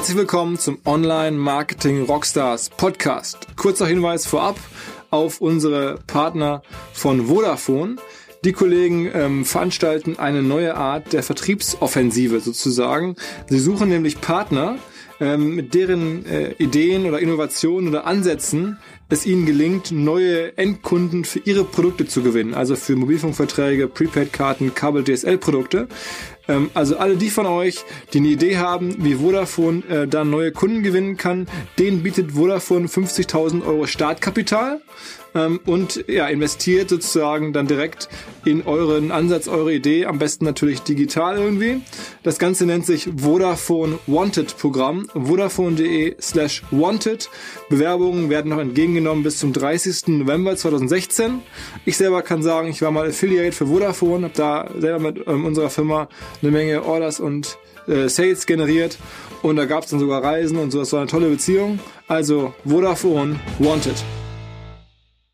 Herzlich willkommen zum Online Marketing Rockstars Podcast. Kurzer Hinweis vorab auf unsere Partner von Vodafone. Die Kollegen ähm, veranstalten eine neue Art der Vertriebsoffensive sozusagen. Sie suchen nämlich Partner, ähm, mit deren äh, Ideen oder Innovationen oder Ansätzen es ihnen gelingt, neue Endkunden für ihre Produkte zu gewinnen. Also für Mobilfunkverträge, Prepaid-Karten, Kabel-DSL-Produkte. Ähm, also alle die von euch, die eine Idee haben, wie Vodafone äh, da neue Kunden gewinnen kann, denen bietet Vodafone 50.000 Euro Startkapital ähm, und ja, investiert sozusagen dann direkt in euren Ansatz, eure Idee, am besten natürlich digital irgendwie. Das Ganze nennt sich Vodafone Wanted Programm, vodafone.de slash wanted. Bewerbungen werden noch entgegengenommen bis zum 30. November 2016. Ich selber kann sagen, ich war mal Affiliate für Vodafone, habe da selber mit ähm, unserer Firma eine Menge Orders und äh, Sales generiert und da gab es dann sogar Reisen und so. Das war eine tolle Beziehung. Also Vodafone Wanted.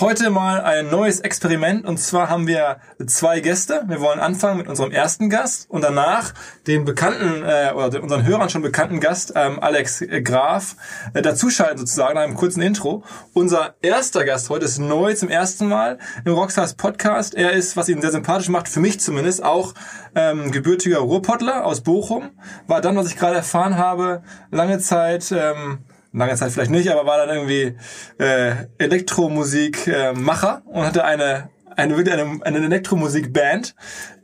Heute mal ein neues Experiment und zwar haben wir zwei Gäste. Wir wollen anfangen mit unserem ersten Gast und danach den bekannten äh, oder unseren Hörern schon bekannten Gast ähm, Alex Graf äh, dazuschalten sozusagen nach einem kurzen Intro. Unser erster Gast heute ist neu zum ersten Mal im Rockstars Podcast. Er ist, was ihn sehr sympathisch macht, für mich zumindest auch ähm, gebürtiger Ruhrpottler aus Bochum. War dann, was ich gerade erfahren habe, lange Zeit ähm, lange Zeit vielleicht nicht, aber war dann irgendwie äh, Elektromusik-Macher äh, und hatte eine eine wirklich eine, eine Elektromusikband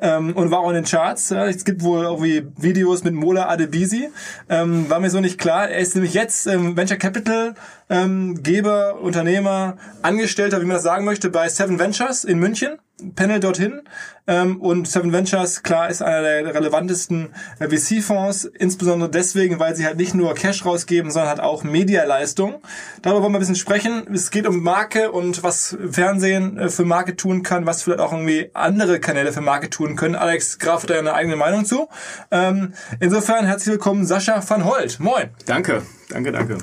ähm, und war auch in den Charts. Ja. Es gibt wohl irgendwie Videos mit Mola Adebisi. Ähm, war mir so nicht klar. Er ist nämlich jetzt ähm, Venture Capital ähm, Geber, Unternehmer, Angestellter, wie man das sagen möchte, bei Seven Ventures in München. Panel dorthin. Ähm, und Seven Ventures, klar, ist einer der relevantesten äh, VC-Fonds, insbesondere deswegen, weil sie halt nicht nur Cash rausgeben, sondern halt auch Medialeistung. Darüber wollen wir ein bisschen sprechen. Es geht um Marke und was Fernsehen äh, für Marke tun kann, was vielleicht auch irgendwie andere Kanäle für Marke tun können. Alex Graf hat da eine eigene Meinung zu. Ähm, insofern herzlich willkommen, Sascha van Holt. Moin. Danke, danke, danke.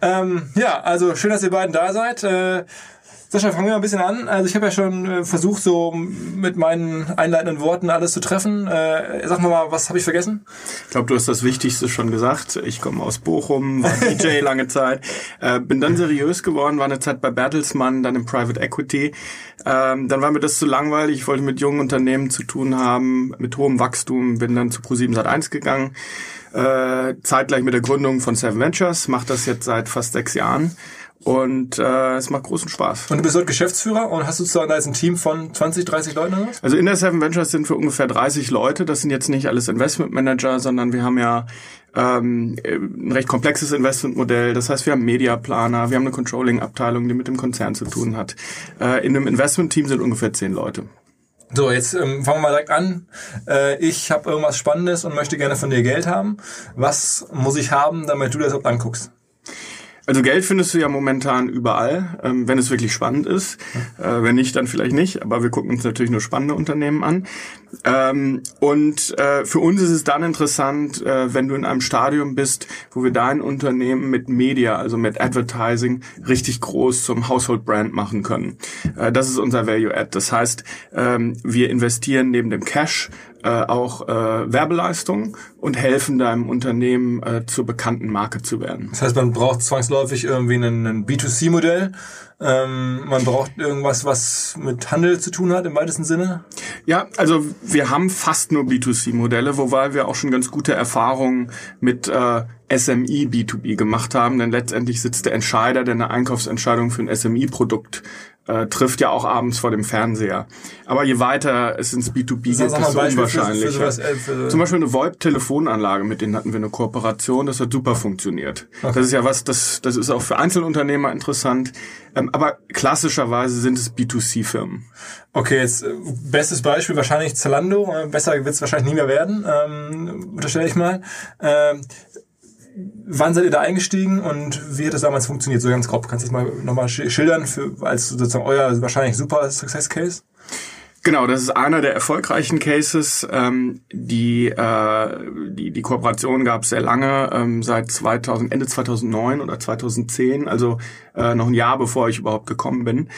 Ähm, ja, also schön, dass ihr beiden da seid. Äh, Sascha, fangen wir mal ein bisschen an. Also ich habe ja schon äh, versucht, so mit meinen einleitenden Worten alles zu treffen. Äh, sag mal, was habe ich vergessen? Ich glaube, du hast das Wichtigste schon gesagt. Ich komme aus Bochum, war DJ lange Zeit, äh, bin dann seriös geworden, war eine Zeit bei Bertelsmann, dann im Private Equity. Ähm, dann war mir das zu langweilig. Ich wollte mit jungen Unternehmen zu tun haben, mit hohem Wachstum, bin dann zu Pro7 Sat1 gegangen. Äh, zeitgleich mit der Gründung von Seven Ventures, mache das jetzt seit fast sechs Jahren und äh, es macht großen Spaß. Und du bist dort Geschäftsführer und hast du sozusagen da jetzt ein Team von 20, 30 Leuten oder was? Also in der Seven Ventures sind wir ungefähr 30 Leute. Das sind jetzt nicht alles Investment Manager, sondern wir haben ja ähm, ein recht komplexes Investmentmodell. Das heißt, wir haben Mediaplaner, wir haben eine Controlling-Abteilung, die mit dem Konzern zu tun hat. Äh, in einem Investment-Team sind ungefähr 10 Leute. So, jetzt ähm, fangen wir mal direkt an. Äh, ich habe irgendwas Spannendes und möchte gerne von dir Geld haben. Was muss ich haben, damit du das überhaupt anguckst? Also Geld findest du ja momentan überall, ähm, wenn es wirklich spannend ist. Äh, wenn nicht, dann vielleicht nicht. Aber wir gucken uns natürlich nur spannende Unternehmen an. Ähm, und äh, für uns ist es dann interessant, äh, wenn du in einem Stadium bist, wo wir dein Unternehmen mit Media, also mit Advertising, richtig groß zum Household Brand machen können. Äh, das ist unser Value Add. Das heißt, ähm, wir investieren neben dem Cash äh, auch äh, Werbeleistung und helfen deinem Unternehmen äh, zur bekannten Marke zu werden. Das heißt, man braucht zwangsläufig irgendwie ein, ein B2C-Modell. Ähm, man braucht irgendwas, was mit Handel zu tun hat im weitesten Sinne. Ja, also wir haben fast nur B2C-Modelle, wobei wir auch schon ganz gute Erfahrungen mit äh, SMI B2B gemacht haben, denn letztendlich sitzt der Entscheider, der eine Einkaufsentscheidung für ein SMI-Produkt äh, trifft ja auch abends vor dem Fernseher. Aber je weiter es ins B2B geht, desto unwahrscheinlicher. Für Zum Beispiel eine VoIP-Telefonanlage, mit denen hatten wir eine Kooperation, das hat super funktioniert. Okay. Das ist ja was, das, das ist auch für Einzelunternehmer interessant. Ähm, aber klassischerweise sind es B2C-Firmen. Okay, jetzt äh, bestes Beispiel wahrscheinlich Zalando. Äh, besser wird es wahrscheinlich nie mehr werden, ähm, unterstelle ich mal. Ähm, wann seid ihr da eingestiegen und wie hat das damals funktioniert? So ganz grob, kannst du das mal nochmal schildern für, als sozusagen euer wahrscheinlich super Success Case? Genau, das ist einer der erfolgreichen Cases. Ähm, die, äh, die, die Kooperation gab es sehr lange, ähm, seit 2000, Ende 2009 oder 2010, also äh, noch ein Jahr bevor ich überhaupt gekommen bin.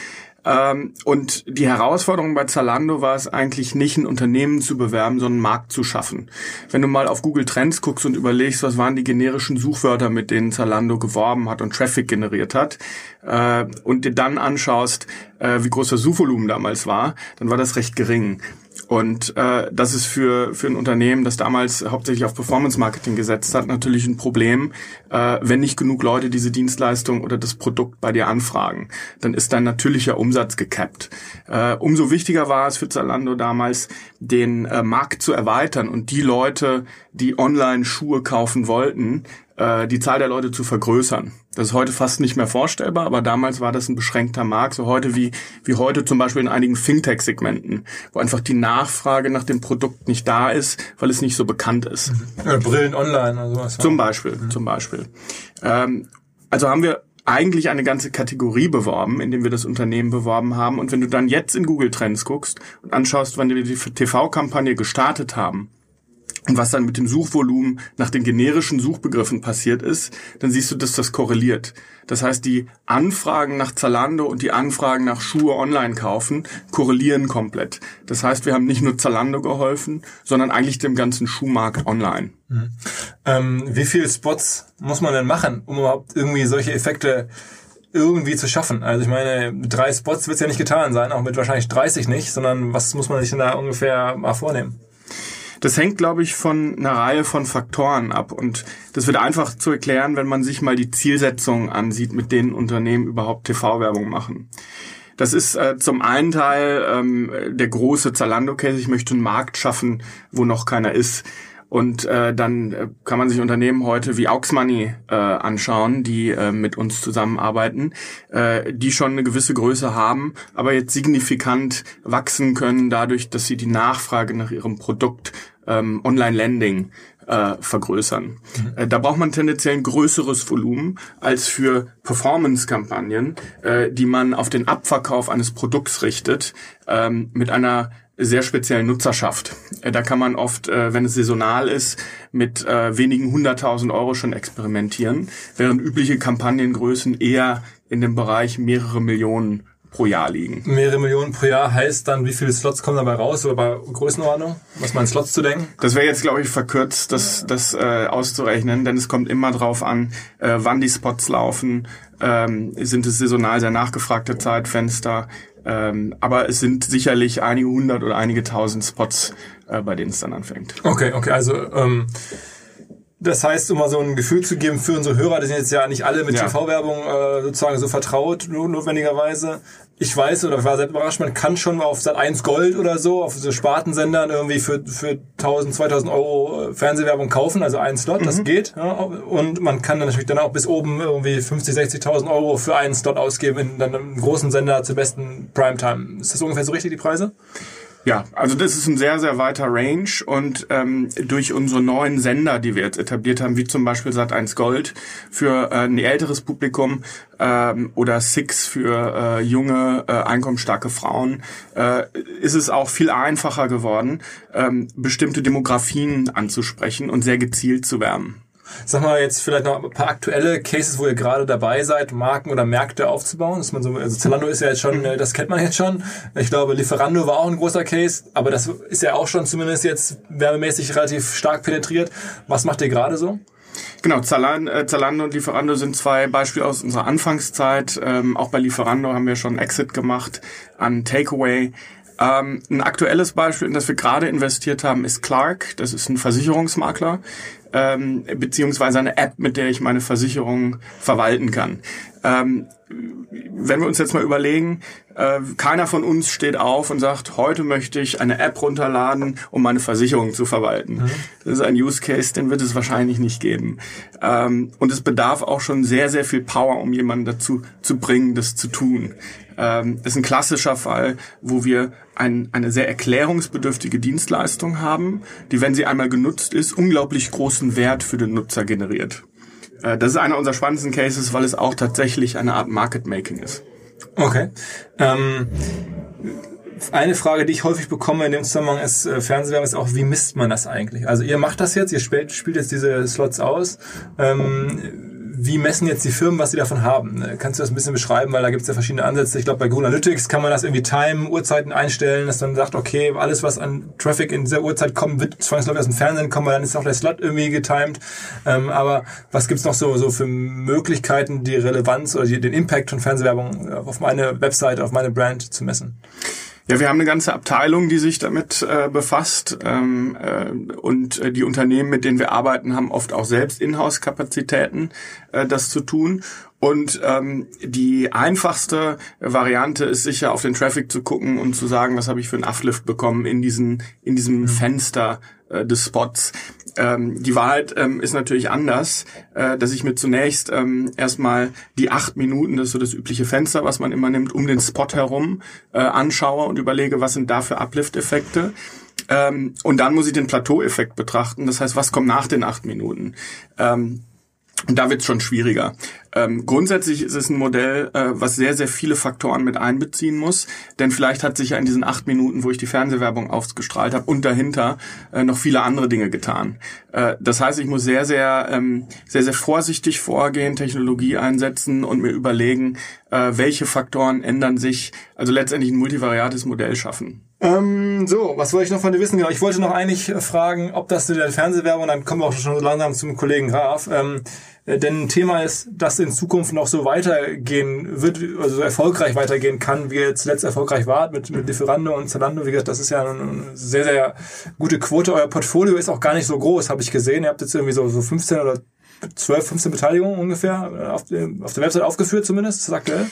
Ähm, und die Herausforderung bei Zalando war es eigentlich nicht, ein Unternehmen zu bewerben, sondern einen Markt zu schaffen. Wenn du mal auf Google Trends guckst und überlegst, was waren die generischen Suchwörter, mit denen Zalando geworben hat und Traffic generiert hat, äh, und dir dann anschaust, äh, wie groß das Suchvolumen damals war, dann war das recht gering. Und äh, das ist für, für ein Unternehmen, das damals hauptsächlich auf Performance Marketing gesetzt hat, natürlich ein Problem, äh, wenn nicht genug Leute diese Dienstleistung oder das Produkt bei dir anfragen. Dann ist dein natürlicher Umsatz gekappt. Äh, umso wichtiger war es für Zalando damals, den äh, Markt zu erweitern und die Leute, die online Schuhe kaufen wollten, äh, die Zahl der Leute zu vergrößern. Das ist heute fast nicht mehr vorstellbar, aber damals war das ein beschränkter Markt, so heute wie, wie heute zum Beispiel in einigen Fintech-Segmenten, wo einfach die Nachfrage nach dem Produkt nicht da ist, weil es nicht so bekannt ist. Ja, Brillen online oder sowas. Zum Beispiel, mhm. zum Beispiel. Ähm, also haben wir eigentlich eine ganze Kategorie beworben, indem wir das Unternehmen beworben haben. Und wenn du dann jetzt in Google Trends guckst und anschaust, wann wir die TV-Kampagne gestartet haben, und was dann mit dem Suchvolumen nach den generischen Suchbegriffen passiert ist, dann siehst du, dass das korreliert. Das heißt, die Anfragen nach Zalando und die Anfragen nach Schuhe online kaufen korrelieren komplett. Das heißt, wir haben nicht nur Zalando geholfen, sondern eigentlich dem ganzen Schuhmarkt online. Mhm. Ähm, wie viele Spots muss man denn machen, um überhaupt irgendwie solche Effekte irgendwie zu schaffen. Also ich meine, mit drei Spots wird es ja nicht getan sein, auch mit wahrscheinlich 30 nicht, sondern was muss man sich denn da ungefähr mal vornehmen? Das hängt, glaube ich, von einer Reihe von Faktoren ab. Und das wird einfach zu erklären, wenn man sich mal die Zielsetzungen ansieht, mit denen Unternehmen überhaupt TV-Werbung machen. Das ist äh, zum einen Teil ähm, der große Zalando-Case. Ich möchte einen Markt schaffen, wo noch keiner ist. Und äh, dann äh, kann man sich Unternehmen heute wie Auxmoney äh, anschauen, die äh, mit uns zusammenarbeiten, äh, die schon eine gewisse Größe haben, aber jetzt signifikant wachsen können dadurch, dass sie die Nachfrage nach ihrem Produkt ähm, Online-Landing äh, vergrößern. Mhm. Äh, da braucht man tendenziell ein größeres Volumen als für Performance-Kampagnen, äh, die man auf den Abverkauf eines Produkts richtet, ähm, mit einer sehr speziellen Nutzerschaft. Äh, da kann man oft, äh, wenn es saisonal ist, mit wenigen hunderttausend Euro schon experimentieren, während übliche Kampagnengrößen eher in dem Bereich mehrere Millionen pro Jahr liegen. Mehrere Millionen pro Jahr heißt dann, wie viele Slots kommen dabei raus oder bei Größenordnung? Was man Slots zu denken? Das wäre jetzt, glaube ich, verkürzt, das, das äh, auszurechnen, denn es kommt immer drauf an, äh, wann die Spots laufen. Ähm, sind es saisonal sehr nachgefragte Zeitfenster? Ähm, aber es sind sicherlich einige hundert oder einige tausend Spots, äh, bei denen es dann anfängt. Okay, okay, also ähm, das heißt, um mal so ein Gefühl zu geben für unsere Hörer, die sind jetzt ja nicht alle mit ja. TV-Werbung äh, sozusagen so vertraut, notwendigerweise. Ich weiß oder ich war selbst überrascht, man kann schon auf Sat 1 Gold oder so, auf so Spartensendern irgendwie für, für 1000, 2000 Euro äh, Fernsehwerbung kaufen, also einen Slot, mhm. das geht. Ja, und man kann dann natürlich dann auch bis oben irgendwie 50, 60.000 Euro für einen Slot ausgeben in dann einem großen Sender zur besten Primetime. Ist das ungefähr so richtig, die Preise? Ja, also das ist ein sehr, sehr weiter Range und ähm, durch unsere neuen Sender, die wir jetzt etabliert haben, wie zum Beispiel Sat1 Gold für äh, ein älteres Publikum ähm, oder Six für äh, junge, äh, einkommensstarke Frauen, äh, ist es auch viel einfacher geworden, ähm, bestimmte Demografien anzusprechen und sehr gezielt zu wärmen. Sag mal jetzt vielleicht noch ein paar aktuelle Cases, wo ihr gerade dabei seid, Marken oder Märkte aufzubauen. Dass man so, also Zalando ist ja jetzt schon, äh, das kennt man jetzt schon. Ich glaube, Lieferando war auch ein großer Case, aber das ist ja auch schon zumindest jetzt werbemäßig relativ stark penetriert. Was macht ihr gerade so? Genau, äh, Zalando und Lieferando sind zwei Beispiele aus unserer Anfangszeit. Ähm, auch bei Lieferando haben wir schon Exit gemacht an Takeaway. Ähm, ein aktuelles Beispiel, in das wir gerade investiert haben, ist Clark. Das ist ein Versicherungsmakler, ähm, beziehungsweise eine App, mit der ich meine Versicherung verwalten kann. Ähm, wenn wir uns jetzt mal überlegen, äh, keiner von uns steht auf und sagt, heute möchte ich eine App runterladen, um meine Versicherung zu verwalten. Mhm. Das ist ein Use Case, den wird es wahrscheinlich nicht geben. Ähm, und es bedarf auch schon sehr, sehr viel Power, um jemanden dazu zu bringen, das zu tun. Ähm, ist ein klassischer Fall, wo wir ein, eine sehr erklärungsbedürftige Dienstleistung haben, die, wenn sie einmal genutzt ist, unglaublich großen Wert für den Nutzer generiert. Äh, das ist einer unserer spannendsten Cases, weil es auch tatsächlich eine Art Market Making ist. Okay. Ähm eine Frage, die ich häufig bekomme in dem Zusammenhang ist äh, Fernsehwerbung, ist auch, wie misst man das eigentlich? Also ihr macht das jetzt, ihr spielt, spielt jetzt diese Slots aus. Ähm, wie messen jetzt die Firmen, was sie davon haben? Äh, kannst du das ein bisschen beschreiben? Weil da gibt es ja verschiedene Ansätze. Ich glaube, bei Google Analytics kann man das irgendwie Time, Uhrzeiten einstellen, dass dann sagt, okay, alles, was an Traffic in dieser Uhrzeit kommt, wird zwangsläufig aus dem Fernsehen kommen, weil dann ist auch der Slot irgendwie getimed. Ähm, aber was gibt's noch so, so für Möglichkeiten, die Relevanz oder die, den Impact von Fernsehwerbung auf meine Webseite, auf meine Brand zu messen? Ja, wir haben eine ganze Abteilung, die sich damit äh, befasst ähm, äh, und äh, die Unternehmen, mit denen wir arbeiten, haben oft auch selbst Inhouse-Kapazitäten, äh, das zu tun. Und ähm, die einfachste Variante ist sicher auf den Traffic zu gucken und zu sagen, was habe ich für einen Uplift bekommen in diesen in diesem mhm. Fenster äh, des Spots. Ähm, die Wahrheit ähm, ist natürlich anders, äh, dass ich mir zunächst ähm, erstmal die acht Minuten, das ist so das übliche Fenster, was man immer nimmt, um den Spot herum äh, anschaue und überlege, was sind da für Uplift-Effekte. Ähm, und dann muss ich den Plateau-Effekt betrachten. Das heißt, was kommt nach den acht Minuten? Ähm, und da wird es schon schwieriger. Ähm, grundsätzlich ist es ein Modell, äh, was sehr, sehr viele Faktoren mit einbeziehen muss. Denn vielleicht hat sich ja in diesen acht Minuten, wo ich die Fernsehwerbung ausgestrahlt habe, und dahinter äh, noch viele andere Dinge getan. Äh, das heißt, ich muss sehr, sehr, ähm, sehr, sehr vorsichtig vorgehen, Technologie einsetzen und mir überlegen, äh, welche Faktoren ändern sich, also letztendlich ein multivariates Modell schaffen. Ähm, so, was wollte ich noch von dir wissen? Genau, ich wollte noch eigentlich fragen, ob das der Fernsehwerbung, dann kommen wir auch schon langsam zum Kollegen Graf. Ähm, äh, denn ein Thema ist, dass in Zukunft noch so weitergehen wird, also so erfolgreich weitergehen kann, wie ihr zuletzt erfolgreich wart mit, mit Lieferando und Zalando. Wie gesagt, das ist ja eine sehr, sehr gute Quote. Euer Portfolio ist auch gar nicht so groß, habe ich gesehen. Ihr habt jetzt irgendwie so, so 15 oder 12, 15 Beteiligungen ungefähr auf, auf der Website aufgeführt zumindest. Ist aktuell?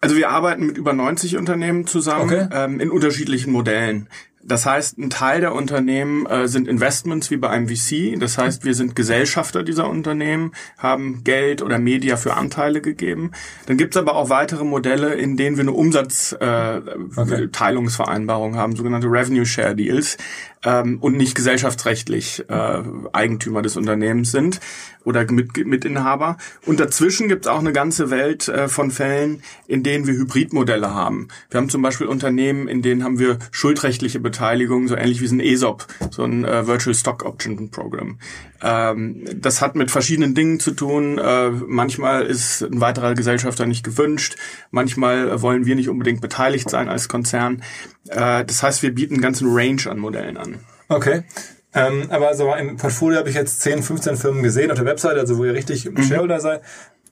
Also wir arbeiten mit über 90 Unternehmen zusammen okay. ähm, in unterschiedlichen Modellen. Das heißt, ein Teil der Unternehmen äh, sind Investments wie bei einem VC. Das heißt, wir sind Gesellschafter dieser Unternehmen, haben Geld oder Media für Anteile gegeben. Dann gibt es aber auch weitere Modelle, in denen wir eine Umsatzteilungsvereinbarung äh, okay. haben, sogenannte Revenue Share Deals ähm, und nicht gesellschaftsrechtlich äh, Eigentümer des Unternehmens sind oder mit, Mitinhaber. Und dazwischen gibt es auch eine ganze Welt äh, von Fällen, in denen wir Hybridmodelle haben. Wir haben zum Beispiel Unternehmen, in denen haben wir schuldrechtliche Beteiligung, so ähnlich wie ein ESOP, so ein äh, Virtual Stock Option Program. Ähm, das hat mit verschiedenen Dingen zu tun. Äh, manchmal ist ein weiterer Gesellschafter nicht gewünscht. Manchmal wollen wir nicht unbedingt beteiligt sein als Konzern. Äh, das heißt, wir bieten einen ganzen Range an Modellen an. Okay. Ähm, aber so im Portfolio habe ich jetzt 10, 15 Firmen gesehen auf der Webseite, also wo ihr richtig mhm. Shareholder seid.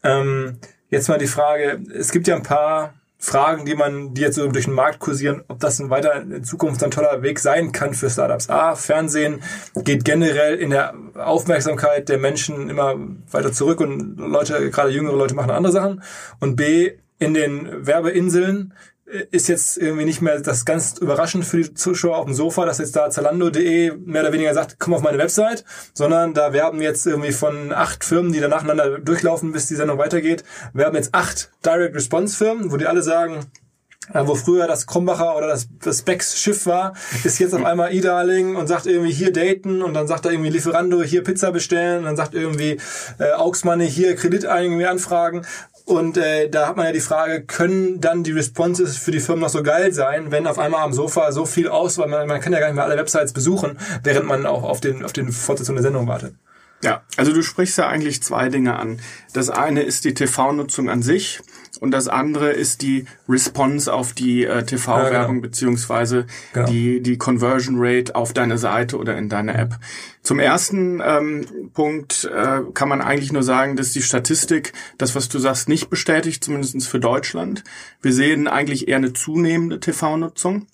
Ähm, jetzt mal die Frage, es gibt ja ein paar Fragen, die man, die jetzt so durch den Markt kursieren, ob das ein weiter in Zukunft ein toller Weg sein kann für Startups. A, Fernsehen geht generell in der Aufmerksamkeit der Menschen immer weiter zurück und Leute, gerade jüngere Leute machen andere Sachen. Und B, in den Werbeinseln ist jetzt irgendwie nicht mehr das ganz überraschend für die Zuschauer auf dem Sofa, dass jetzt da Zalando.de mehr oder weniger sagt, komm auf meine Website, sondern da werben jetzt irgendwie von acht Firmen, die da nacheinander durchlaufen, bis die Sendung weitergeht, werben jetzt acht Direct Response Firmen, wo die alle sagen, äh, wo früher das Krombacher oder das, das Becks Schiff war, ist jetzt auf einmal E-Darling und sagt irgendwie hier daten und dann sagt er irgendwie Lieferando hier Pizza bestellen und dann sagt irgendwie äh, Augsmanne hier Kredit irgendwie anfragen und äh, da hat man ja die Frage, können dann die Responses für die Firmen noch so geil sein, wenn auf einmal am Sofa so viel Auswahl, man, man kann ja gar nicht mehr alle Websites besuchen, während man auch auf den, auf den Fortsetzung der Sendung wartet. Ja, also du sprichst ja eigentlich zwei Dinge an. Das eine ist die TV-Nutzung an sich und das andere ist die Response auf die äh, TV-Werbung ja, genau. beziehungsweise genau. die, die Conversion Rate auf deine Seite oder in deine App. Zum ersten ähm, Punkt äh, kann man eigentlich nur sagen, dass die Statistik das, was du sagst, nicht bestätigt, zumindest für Deutschland. Wir sehen eigentlich eher eine zunehmende TV-Nutzung.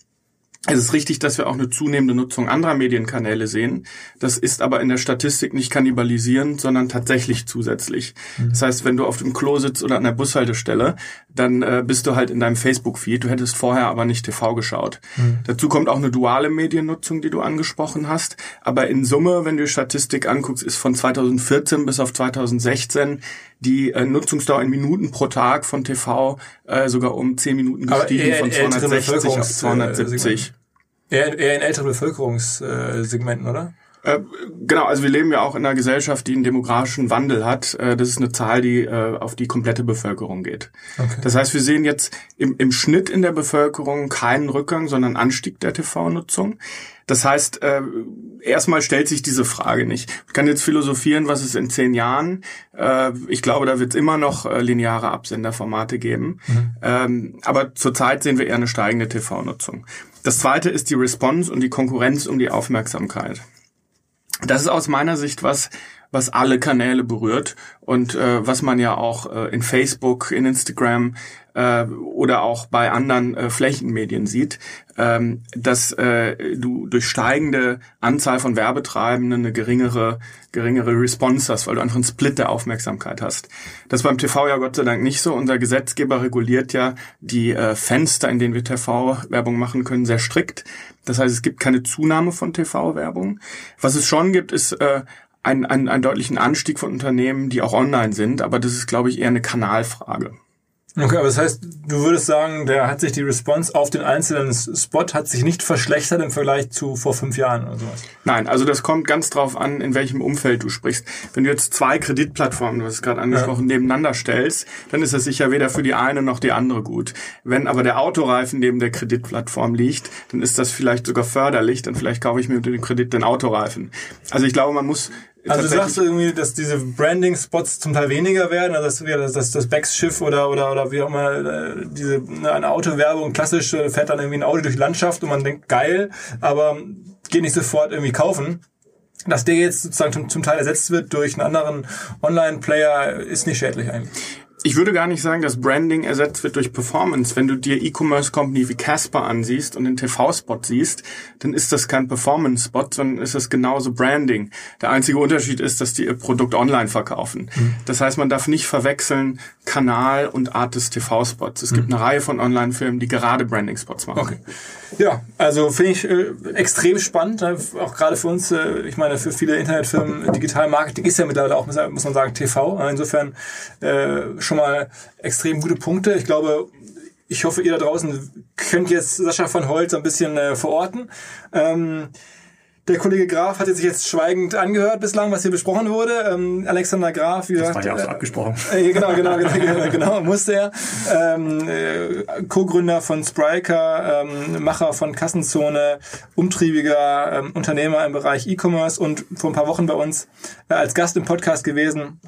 Es ist richtig, dass wir auch eine zunehmende Nutzung anderer Medienkanäle sehen. Das ist aber in der Statistik nicht kannibalisierend, sondern tatsächlich zusätzlich. Mhm. Das heißt, wenn du auf dem Klo sitzt oder an der Bushaltestelle, dann äh, bist du halt in deinem Facebook-Feed. Du hättest vorher aber nicht TV geschaut. Mhm. Dazu kommt auch eine duale Mediennutzung, die du angesprochen hast. Aber in Summe, wenn du die Statistik anguckst, ist von 2014 bis auf 2016 die äh, Nutzungsdauer in Minuten pro Tag von TV äh, sogar um 10 Minuten gestiegen, von 260 auf 270. Eher, eher in älteren Bevölkerungssegmenten, oder? Äh, genau, also wir leben ja auch in einer Gesellschaft, die einen demografischen Wandel hat. Äh, das ist eine Zahl, die äh, auf die komplette Bevölkerung geht. Okay. Das heißt, wir sehen jetzt im, im Schnitt in der Bevölkerung keinen Rückgang, sondern Anstieg der TV-Nutzung. Das heißt, äh, erstmal stellt sich diese Frage nicht. Ich kann jetzt philosophieren, was ist in zehn Jahren. Äh, ich glaube, da wird es immer noch äh, lineare Absenderformate geben. Mhm. Ähm, aber zurzeit sehen wir eher eine steigende TV-Nutzung. Das zweite ist die Response und die Konkurrenz um die Aufmerksamkeit. Das ist aus meiner Sicht was, was alle Kanäle berührt und äh, was man ja auch äh, in Facebook, in Instagram äh, oder auch bei anderen äh, Flächenmedien sieht, ähm, dass äh, du durch steigende Anzahl von Werbetreibenden eine geringere geringere Response hast, weil du einfach einen Split der Aufmerksamkeit hast. Das ist beim TV ja Gott sei Dank nicht so. Unser Gesetzgeber reguliert ja die äh, Fenster, in denen wir TV-Werbung machen können, sehr strikt. Das heißt, es gibt keine Zunahme von TV-Werbung. Was es schon gibt, ist äh, einen, einen, einen deutlichen Anstieg von Unternehmen, die auch online sind, aber das ist, glaube ich, eher eine Kanalfrage. Okay, aber das heißt, du würdest sagen, der hat sich die Response auf den einzelnen Spot hat sich nicht verschlechtert im Vergleich zu vor fünf Jahren oder sowas? Nein, also das kommt ganz drauf an, in welchem Umfeld du sprichst. Wenn du jetzt zwei Kreditplattformen, du hast es gerade angesprochen, ja. nebeneinander stellst, dann ist das sicher weder für die eine noch die andere gut. Wenn aber der Autoreifen neben der Kreditplattform liegt, dann ist das vielleicht sogar förderlich, dann vielleicht kaufe ich mir mit dem Kredit den Autoreifen. Also ich glaube, man muss also du sagst irgendwie, dass diese Branding-Spots zum Teil weniger werden, also dass das, das Becks-Schiff oder, oder, oder wie auch immer, äh, diese, ne, eine Autowerbung, klassisch äh, fährt dann irgendwie ein Auto durch die Landschaft und man denkt, geil, aber geht nicht sofort irgendwie kaufen. Dass der jetzt sozusagen zum, zum Teil ersetzt wird durch einen anderen Online-Player, ist nicht schädlich eigentlich. Ich würde gar nicht sagen, dass Branding ersetzt wird durch Performance. Wenn du dir E-Commerce-Company wie Casper ansiehst und den TV-Spot siehst, dann ist das kein Performance-Spot, sondern ist das genauso Branding. Der einzige Unterschied ist, dass die ihr Produkt online verkaufen. Mhm. Das heißt, man darf nicht verwechseln Kanal und Art des TV-Spots. Es mhm. gibt eine Reihe von Online-Filmen, die gerade Branding-Spots machen. Okay. Ja, also finde ich äh, extrem spannend, äh, auch gerade für uns. Äh, ich meine, für viele Internetfirmen, Digital Marketing ist ja mittlerweile auch, muss man sagen, TV. Insofern äh, schon mal extrem gute Punkte. Ich glaube, ich hoffe, ihr da draußen könnt jetzt Sascha von Holz ein bisschen äh, verorten. Ähm, der Kollege Graf hatte sich jetzt schweigend angehört bislang, was hier besprochen wurde. Ähm, Alexander Graf, wie das war ja auch so äh, abgesprochen. Äh, genau, genau, genau, genau, genau, musste er. Ähm, äh, Co-Gründer von Spriker, ähm, Macher von Kassenzone, umtriebiger ähm, Unternehmer im Bereich E-Commerce und vor ein paar Wochen bei uns äh, als Gast im Podcast gewesen.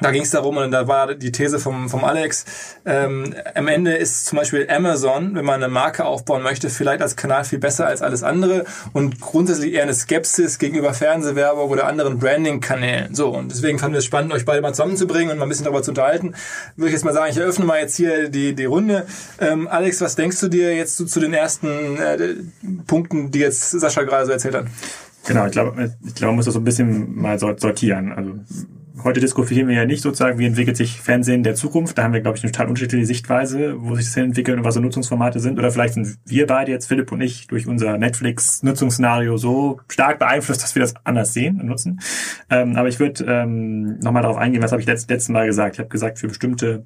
Da ging es darum, und da war die These vom, vom Alex, ähm, am Ende ist zum Beispiel Amazon, wenn man eine Marke aufbauen möchte, vielleicht als Kanal viel besser als alles andere und grundsätzlich eher eine Skepsis gegenüber Fernsehwerbung oder anderen Branding-Kanälen. So, und deswegen fanden wir es spannend, euch beide mal zusammenzubringen und mal ein bisschen darüber zu unterhalten. Würde ich jetzt mal sagen, ich eröffne mal jetzt hier die, die Runde. Ähm, Alex, was denkst du dir jetzt zu, zu den ersten äh, Punkten, die jetzt Sascha gerade so erzählt hat? Genau, ich glaube, ich glaube, man muss das so ein bisschen mal sortieren. Also heute diskutieren wir ja nicht sozusagen, wie entwickelt sich Fernsehen der Zukunft. Da haben wir, glaube ich, eine total unterschiedliche Sichtweise, wo sich das entwickelt und was so Nutzungsformate sind. Oder vielleicht sind wir beide jetzt, Philipp und ich, durch unser Netflix-Nutzungsszenario so stark beeinflusst, dass wir das anders sehen und nutzen. Ähm, aber ich würde ähm, nochmal darauf eingehen, was habe ich letzt, letzten Mal gesagt. Ich habe gesagt, für bestimmte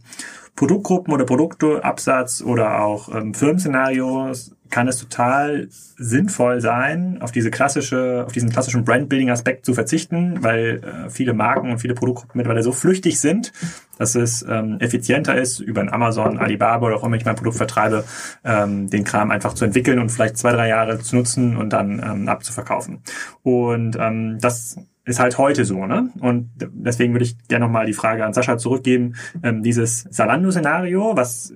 Produktgruppen oder Produkte, Absatz oder auch ähm, Firmenszenarios kann es total sinnvoll sein, auf diese klassische, auf diesen klassischen Brand-Building-Aspekt zu verzichten, weil äh, viele Marken und viele Produktgruppen mittlerweile so flüchtig sind, dass es ähm, effizienter ist, über ein Amazon, Alibaba oder auch immer ich mein Produkt vertreibe, ähm, den Kram einfach zu entwickeln und vielleicht zwei, drei Jahre zu nutzen und dann ähm, abzuverkaufen. Und ähm, das ist halt heute so, ne? Und deswegen würde ich gerne nochmal die Frage an Sascha zurückgeben. Ähm, dieses Salando-Szenario, was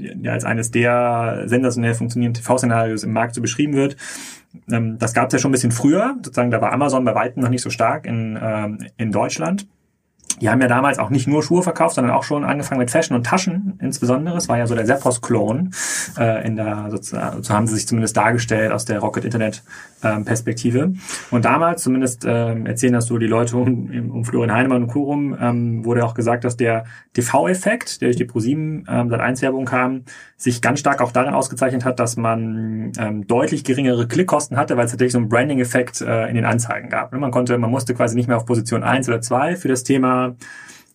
ja als eines der sensationell funktionierenden TV-Szenarios im Markt so beschrieben wird, ähm, das gab es ja schon ein bisschen früher. Sozusagen, da war Amazon bei weitem noch nicht so stark in, ähm, in Deutschland. Die haben ja damals auch nicht nur Schuhe verkauft, sondern auch schon angefangen mit Fashion und Taschen insbesondere. Es war ja so der Sephos-Klon. Äh, in der, sozusagen, so haben sie sich zumindest dargestellt aus der Rocket Internet ähm. Und damals, zumindest ähm, erzählen das so die Leute um, um Florian Heinemann und Kurum, ähm, wurde auch gesagt, dass der TV-Effekt, der durch die ProSieben ähm, seit 1 Werbung kam, sich ganz stark auch darin ausgezeichnet hat, dass man ähm, deutlich geringere Klickkosten hatte, weil es tatsächlich so einen Branding-Effekt äh, in den Anzeigen gab. Man konnte, man musste quasi nicht mehr auf Position 1 oder 2 für das Thema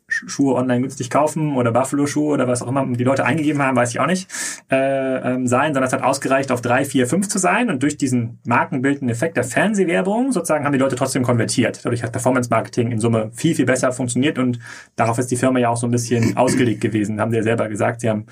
Schuhe online günstig kaufen oder Buffalo-Schuhe oder was auch immer die Leute eingegeben haben, weiß ich auch nicht, äh, ähm, sein, sondern es hat ausgereicht, auf drei, vier, fünf zu sein und durch diesen markenbildenden Effekt der Fernsehwerbung sozusagen haben die Leute trotzdem konvertiert. Dadurch hat Performance-Marketing in Summe viel, viel besser funktioniert und darauf ist die Firma ja auch so ein bisschen ausgelegt gewesen, haben sie ja selber gesagt. Sie haben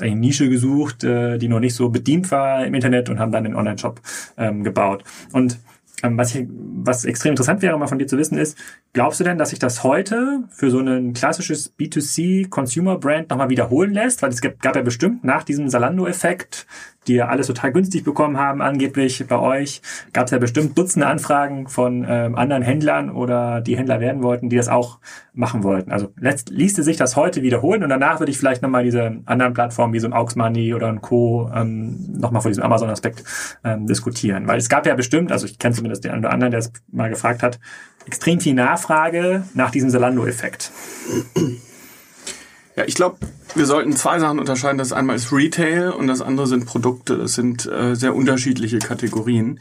eine Nische gesucht, äh, die noch nicht so bedient war im Internet und haben dann den Online-Shop ähm, gebaut. Und was, ich, was extrem interessant wäre, mal von dir zu wissen, ist, glaubst du denn, dass sich das heute für so ein klassisches B2C-Consumer-Brand nochmal wiederholen lässt? Weil es gab ja bestimmt nach diesem Salando-Effekt die ja alles total günstig bekommen haben, angeblich bei euch, gab es ja bestimmt Dutzende Anfragen von ähm, anderen Händlern oder die Händler werden wollten, die das auch machen wollten. Also letzt, ließe sich das heute wiederholen und danach würde ich vielleicht nochmal diese anderen Plattformen wie so ein Aux Money oder ein Co. Ähm, nochmal vor diesem Amazon-Aspekt ähm, diskutieren. Weil es gab ja bestimmt, also ich kenne zumindest den einen oder anderen, der es mal gefragt hat, extrem viel Nachfrage nach diesem Zalando-Effekt. Ja, ich glaube, wir sollten zwei Sachen unterscheiden. Das einmal ist Retail und das andere sind Produkte. Das sind äh, sehr unterschiedliche Kategorien.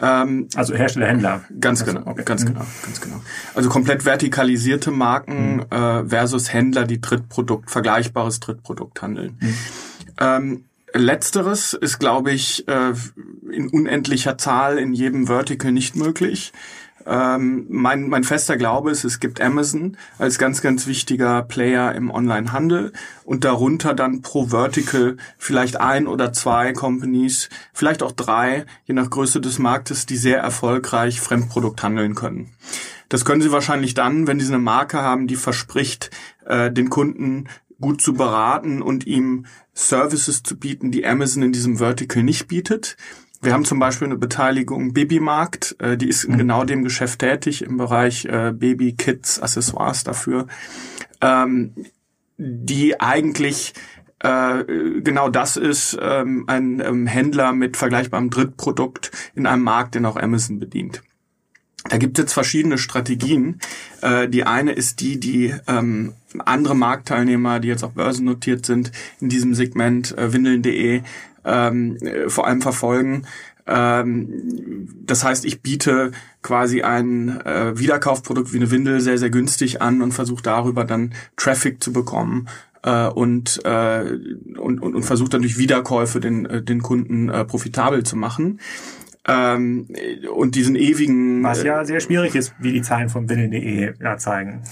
Ähm, also Hersteller, Händler. Ganz genau, okay. ganz mhm. genau, ganz genau. Also komplett vertikalisierte Marken mhm. äh, versus Händler, die Drittprodukt, vergleichbares Drittprodukt handeln. Mhm. Ähm, Letzteres ist, glaube ich, äh, in unendlicher Zahl in jedem Vertical nicht möglich. Ähm, mein, mein fester Glaube ist, es gibt Amazon als ganz, ganz wichtiger Player im Online-Handel und darunter dann pro Vertical vielleicht ein oder zwei Companies, vielleicht auch drei, je nach Größe des Marktes, die sehr erfolgreich Fremdprodukt handeln können. Das können sie wahrscheinlich dann, wenn sie eine Marke haben, die verspricht, äh, den Kunden gut zu beraten und ihm Services zu bieten, die Amazon in diesem Vertical nicht bietet. Wir haben zum Beispiel eine Beteiligung Babymarkt, äh, die ist in mhm. genau dem Geschäft tätig im Bereich äh, Baby, Kids, Accessoires dafür, ähm, die eigentlich äh, genau das ist ähm, ein ähm, Händler mit vergleichbarem Drittprodukt in einem Markt, den auch Amazon bedient. Da gibt es jetzt verschiedene Strategien. Äh, die eine ist die, die ähm, andere Marktteilnehmer, die jetzt auch börsennotiert sind, in diesem Segment äh, windeln.de ähm, äh, vor allem verfolgen. Ähm, das heißt, ich biete quasi ein äh, Wiederkaufprodukt wie eine Windel sehr, sehr günstig an und versuche darüber dann Traffic zu bekommen äh, und, äh, und, und, und versuche dann durch Wiederkäufe den, äh, den Kunden äh, profitabel zu machen. Ähm, und diesen ewigen... Was ja sehr schwierig ist, wie die Zahlen von Windeln.de ja zeigen.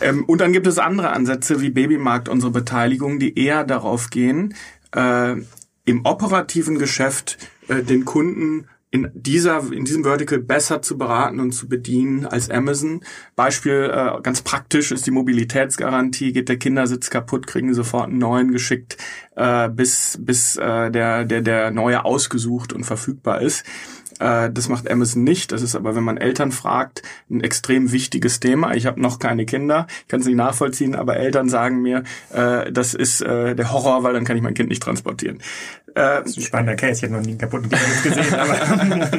Ähm, und dann gibt es andere Ansätze wie Babymarkt, unsere Beteiligung, die eher darauf gehen, äh, im operativen Geschäft äh, den Kunden in dieser in diesem Vertical besser zu beraten und zu bedienen als Amazon. Beispiel äh, ganz praktisch ist die Mobilitätsgarantie. Geht der Kindersitz kaputt, kriegen sie sofort einen neuen geschickt, äh, bis bis äh, der der der neue ausgesucht und verfügbar ist. Äh, das macht Amazon nicht. Das ist aber, wenn man Eltern fragt, ein extrem wichtiges Thema. Ich habe noch keine Kinder, ich kann es nicht nachvollziehen, aber Eltern sagen mir, äh, das ist äh, der Horror, weil dann kann ich mein Kind nicht transportieren. Äh, das ist ein spannender Case, ich habe noch nie einen kaputten Kindersitz gesehen. Aber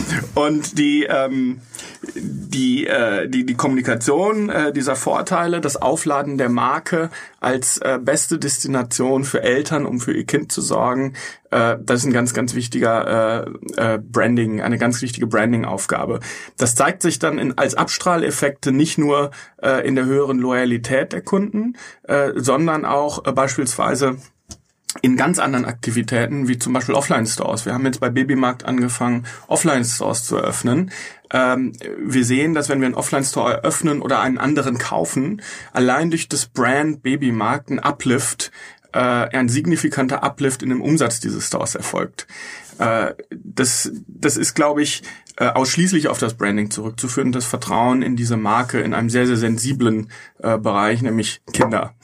und die ähm, die, äh, die, die Kommunikation äh, dieser Vorteile, das Aufladen der Marke als äh, beste Destination für Eltern, um für ihr Kind zu sorgen, äh, das ist ein ganz, ganz wichtiger äh, äh, Branding, eine ganz wichtige Branding-Aufgabe. Das zeigt sich dann in, als Abstrahleffekte nicht nur äh, in der höheren Loyalität der Kunden, äh, sondern auch äh, beispielsweise in ganz anderen Aktivitäten, wie zum Beispiel Offline-Stores. Wir haben jetzt bei Babymarkt angefangen, Offline-Stores zu eröffnen. Ähm, wir sehen, dass wenn wir einen Offline-Store eröffnen oder einen anderen kaufen, allein durch das Brand Babymarkt ein Uplift, äh, ein signifikanter Uplift in dem Umsatz dieses Stores erfolgt. Äh, das, das ist, glaube ich, äh, ausschließlich auf das Branding zurückzuführen, das Vertrauen in diese Marke in einem sehr, sehr sensiblen äh, Bereich, nämlich Kinder.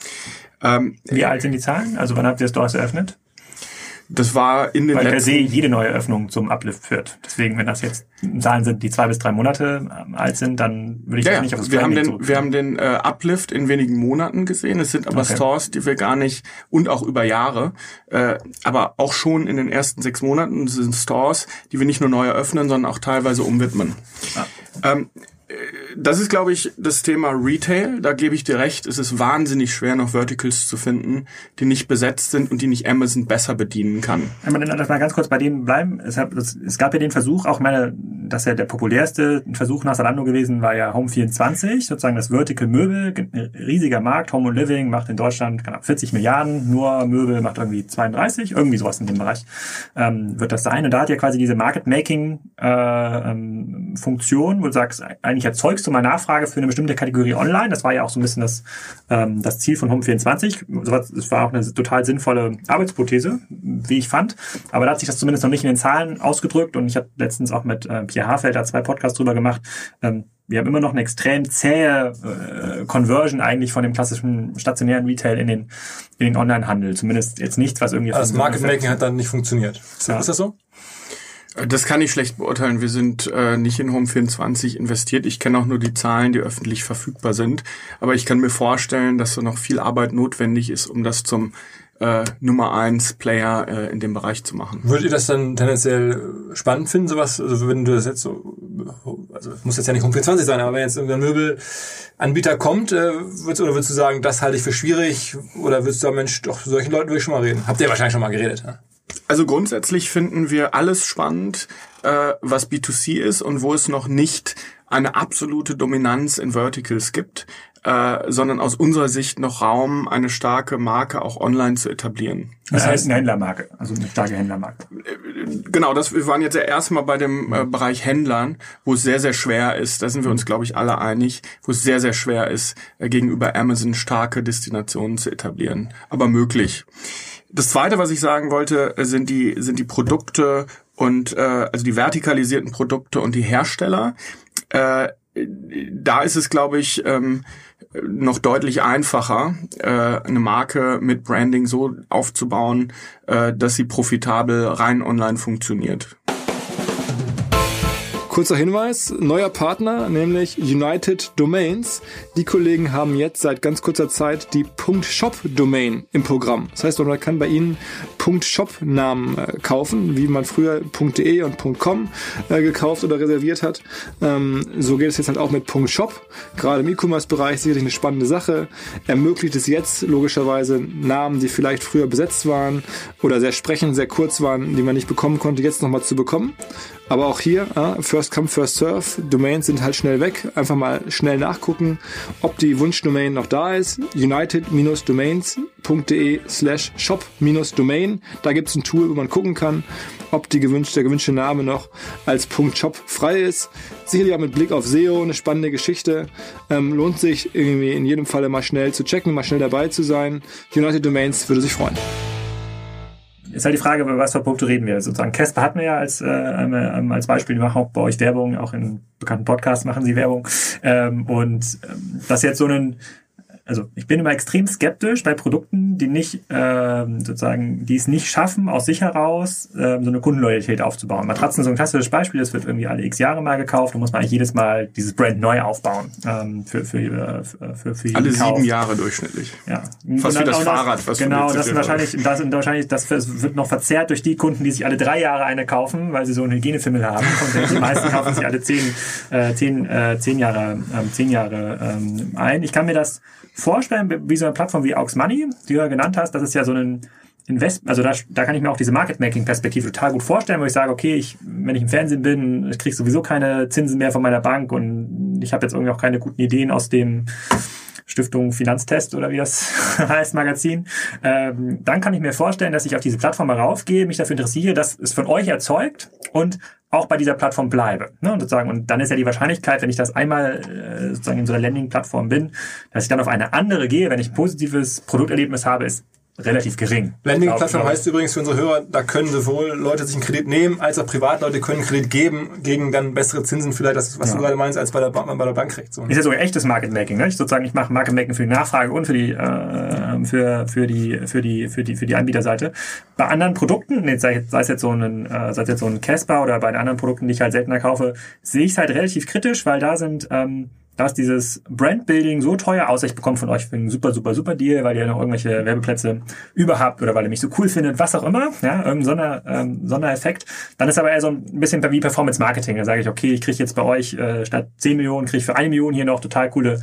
Ähm, Wie alt sind die Zahlen? Also wann habt ihr Stores eröffnet? Das war in den Weil per se jede neue Öffnung zum Uplift führt. Deswegen, wenn das jetzt Zahlen sind, die zwei bis drei Monate ähm, alt sind, dann würde ich ja, das nicht auf das wir haben den, Wir haben den äh, Uplift in wenigen Monaten gesehen. Es sind aber okay. Stores, die wir gar nicht, und auch über Jahre, äh, aber auch schon in den ersten sechs Monaten sind Stores, die wir nicht nur neu eröffnen, sondern auch teilweise umwidmen. Ah. Ähm, das ist, glaube ich, das Thema Retail. Da gebe ich dir recht. Es ist wahnsinnig schwer, noch Verticals zu finden, die nicht besetzt sind und die nicht Amazon besser bedienen kann. Wenn wir dann mal ganz kurz bei denen bleiben. Es, hat, es gab ja den Versuch, auch meine, das ist ja der populärste Versuch nach Salando gewesen, war ja Home24, sozusagen das Vertical Möbel, riesiger Markt, Home and Living macht in Deutschland knapp 40 Milliarden, nur Möbel macht irgendwie 32, irgendwie sowas in dem Bereich ähm, wird das sein. Und da hat ja quasi diese Market-Making-Funktion, äh, wo du sagst, eigentlich erzeugst du mal Nachfrage für eine bestimmte Kategorie online. Das war ja auch so ein bisschen das, ähm, das Ziel von Home24. Das war auch eine total sinnvolle Arbeitsprothese, wie ich fand. Aber da hat sich das zumindest noch nicht in den Zahlen ausgedrückt. Und ich habe letztens auch mit äh, Pierre Hafeld da zwei Podcasts drüber gemacht. Ähm, wir haben immer noch eine extrem zähe äh, Conversion eigentlich von dem klassischen stationären Retail in den, in den Online-Handel. Zumindest jetzt nichts, was irgendwie... Also das Market Making hat dann nicht funktioniert. Ist, ja. ist das so? Das kann ich schlecht beurteilen. Wir sind äh, nicht in Home24 investiert. Ich kenne auch nur die Zahlen, die öffentlich verfügbar sind. Aber ich kann mir vorstellen, dass da noch viel Arbeit notwendig ist, um das zum äh, Nummer eins Player äh, in dem Bereich zu machen. Würdet ihr das dann tendenziell spannend finden, sowas? Also wenn du das jetzt so, also muss jetzt ja nicht Home24 sein, aber wenn jetzt irgendein Möbelanbieter kommt, äh, würdest, oder würdest du sagen, das halte ich für schwierig? Oder würdest du sagen, Mensch, doch, solchen Leuten will ich schon mal reden? Habt ihr wahrscheinlich schon mal geredet, ne? Also grundsätzlich finden wir alles spannend, äh, was B2C ist und wo es noch nicht eine absolute Dominanz in Verticals gibt äh, sondern aus unserer Sicht noch Raum, eine starke Marke auch online zu etablieren. Das heißt eine Händlermarke, also eine starke Händlermarke. Genau, das, wir waren jetzt ja erstmal bei dem äh, Bereich Händlern, wo es sehr, sehr schwer ist, da sind wir uns, glaube ich, alle einig, wo es sehr, sehr schwer ist, äh, gegenüber Amazon starke Destinationen zu etablieren. Aber möglich. Das zweite, was ich sagen wollte, sind die, sind die Produkte und äh, also die vertikalisierten Produkte und die Hersteller. Äh, da ist es, glaube ich, ähm, noch deutlich einfacher, äh, eine Marke mit Branding so aufzubauen, äh, dass sie profitabel rein online funktioniert. Kurzer Hinweis, neuer Partner, nämlich United Domains. Die Kollegen haben jetzt seit ganz kurzer Zeit die .shop-Domain im Programm. Das heißt, man kann bei ihnen .shop-Namen äh, kaufen, wie man früher .de und .com äh, gekauft oder reserviert hat. Ähm, so geht es jetzt halt auch mit .shop. Gerade im E-Commerce-Bereich sicherlich eine spannende Sache. Ermöglicht es jetzt logischerweise Namen, die vielleicht früher besetzt waren oder sehr sprechend, sehr kurz waren, die man nicht bekommen konnte, jetzt nochmal zu bekommen. Aber auch hier, äh, First Come, First Serve, Domains sind halt schnell weg. Einfach mal schnell nachgucken, ob die Wunschdomain noch da ist. United-Domains.de slash shop-domain. Da gibt es ein Tool, wo man gucken kann, ob die gewünschte, der gewünschte Name noch als .shop frei ist. Sicherlich auch mit Blick auf SEO eine spannende Geschichte. Ähm, lohnt sich irgendwie in jedem Falle mal schnell zu checken, mal schnell dabei zu sein. United Domains würde sich freuen ist halt die Frage, über was für Punkte reden wir. Sozusagen Casper hatten wir ja als, äh, ähm, als Beispiel, die machen auch bei euch Werbung, auch in bekannten Podcasts machen sie Werbung. Ähm, und ähm, das jetzt so ein also ich bin immer extrem skeptisch bei Produkten, die nicht äh, sozusagen, die es nicht schaffen, aus sich heraus äh, so eine Kundenloyalität aufzubauen. Matratzen ist so ein klassisches Beispiel, das wird irgendwie alle x Jahre mal gekauft, da muss man eigentlich jedes Mal dieses Brand neu aufbauen ähm, für, für, äh, für, für, für Alle Kauf. sieben Jahre durchschnittlich. Ja. Fast wie das Fahrrad, was Genau, das sind wahrscheinlich, das sind wahrscheinlich, das wird noch verzerrt durch die Kunden, die sich alle drei Jahre eine kaufen, weil sie so einen Hygienefimmel haben. Und die meisten kaufen sich alle zehn, äh, zehn, äh, zehn Jahre, äh, zehn Jahre ähm, ein. Ich kann mir das vorstellen, wie so eine Plattform wie Aux Money, die du ja genannt hast, das ist ja so ein Invest, also da, da kann ich mir auch diese Market-Making-Perspektive total gut vorstellen, wo ich sage, okay, ich, wenn ich im Fernsehen bin, ich kriege sowieso keine Zinsen mehr von meiner Bank und ich habe jetzt irgendwie auch keine guten Ideen aus dem Stiftung Finanztest oder wie das heißt, Magazin, ähm, dann kann ich mir vorstellen, dass ich auf diese Plattform raufgehe, mich dafür interessiere, dass es von euch erzeugt und auch bei dieser Plattform bleibe. Ne? Und, sozusagen, und dann ist ja die Wahrscheinlichkeit, wenn ich das einmal äh, sozusagen in so einer Landing-Plattform bin, dass ich dann auf eine andere gehe, wenn ich ein positives Produkterlebnis habe, ist relativ gering. Landing-Plattform heißt übrigens für unsere Hörer, da können sowohl Leute sich einen Kredit nehmen, als auch Privatleute können Kredit geben, gegen dann bessere Zinsen vielleicht, das, was ja. du gerade meinst, als bei der, bei der Bank kriegt. So. Ist ja sogar echtes Market-Making. Ne? Ich sozusagen, ich mache Market-Making für die Nachfrage und für die, äh, für, für die, für die, für die, für die Anbieterseite. Bei anderen Produkten, sei, sei es jetzt so ein, äh, sei es jetzt so ein Casper oder bei den anderen Produkten, die ich halt seltener kaufe, sehe ich es halt relativ kritisch, weil da sind, ähm, dass dieses Brandbuilding so teuer aus, ich bekomme von euch einen super, super, super Deal, weil ihr noch irgendwelche Werbeplätze überhaupt oder weil ihr mich so cool findet, was auch immer, ja, irgendein Sonder, ähm, Sondereffekt. Dann ist aber eher so ein bisschen wie Performance Marketing. Da sage ich, okay, ich kriege jetzt bei euch äh, statt 10 Millionen, kriege ich für eine Million hier noch total coole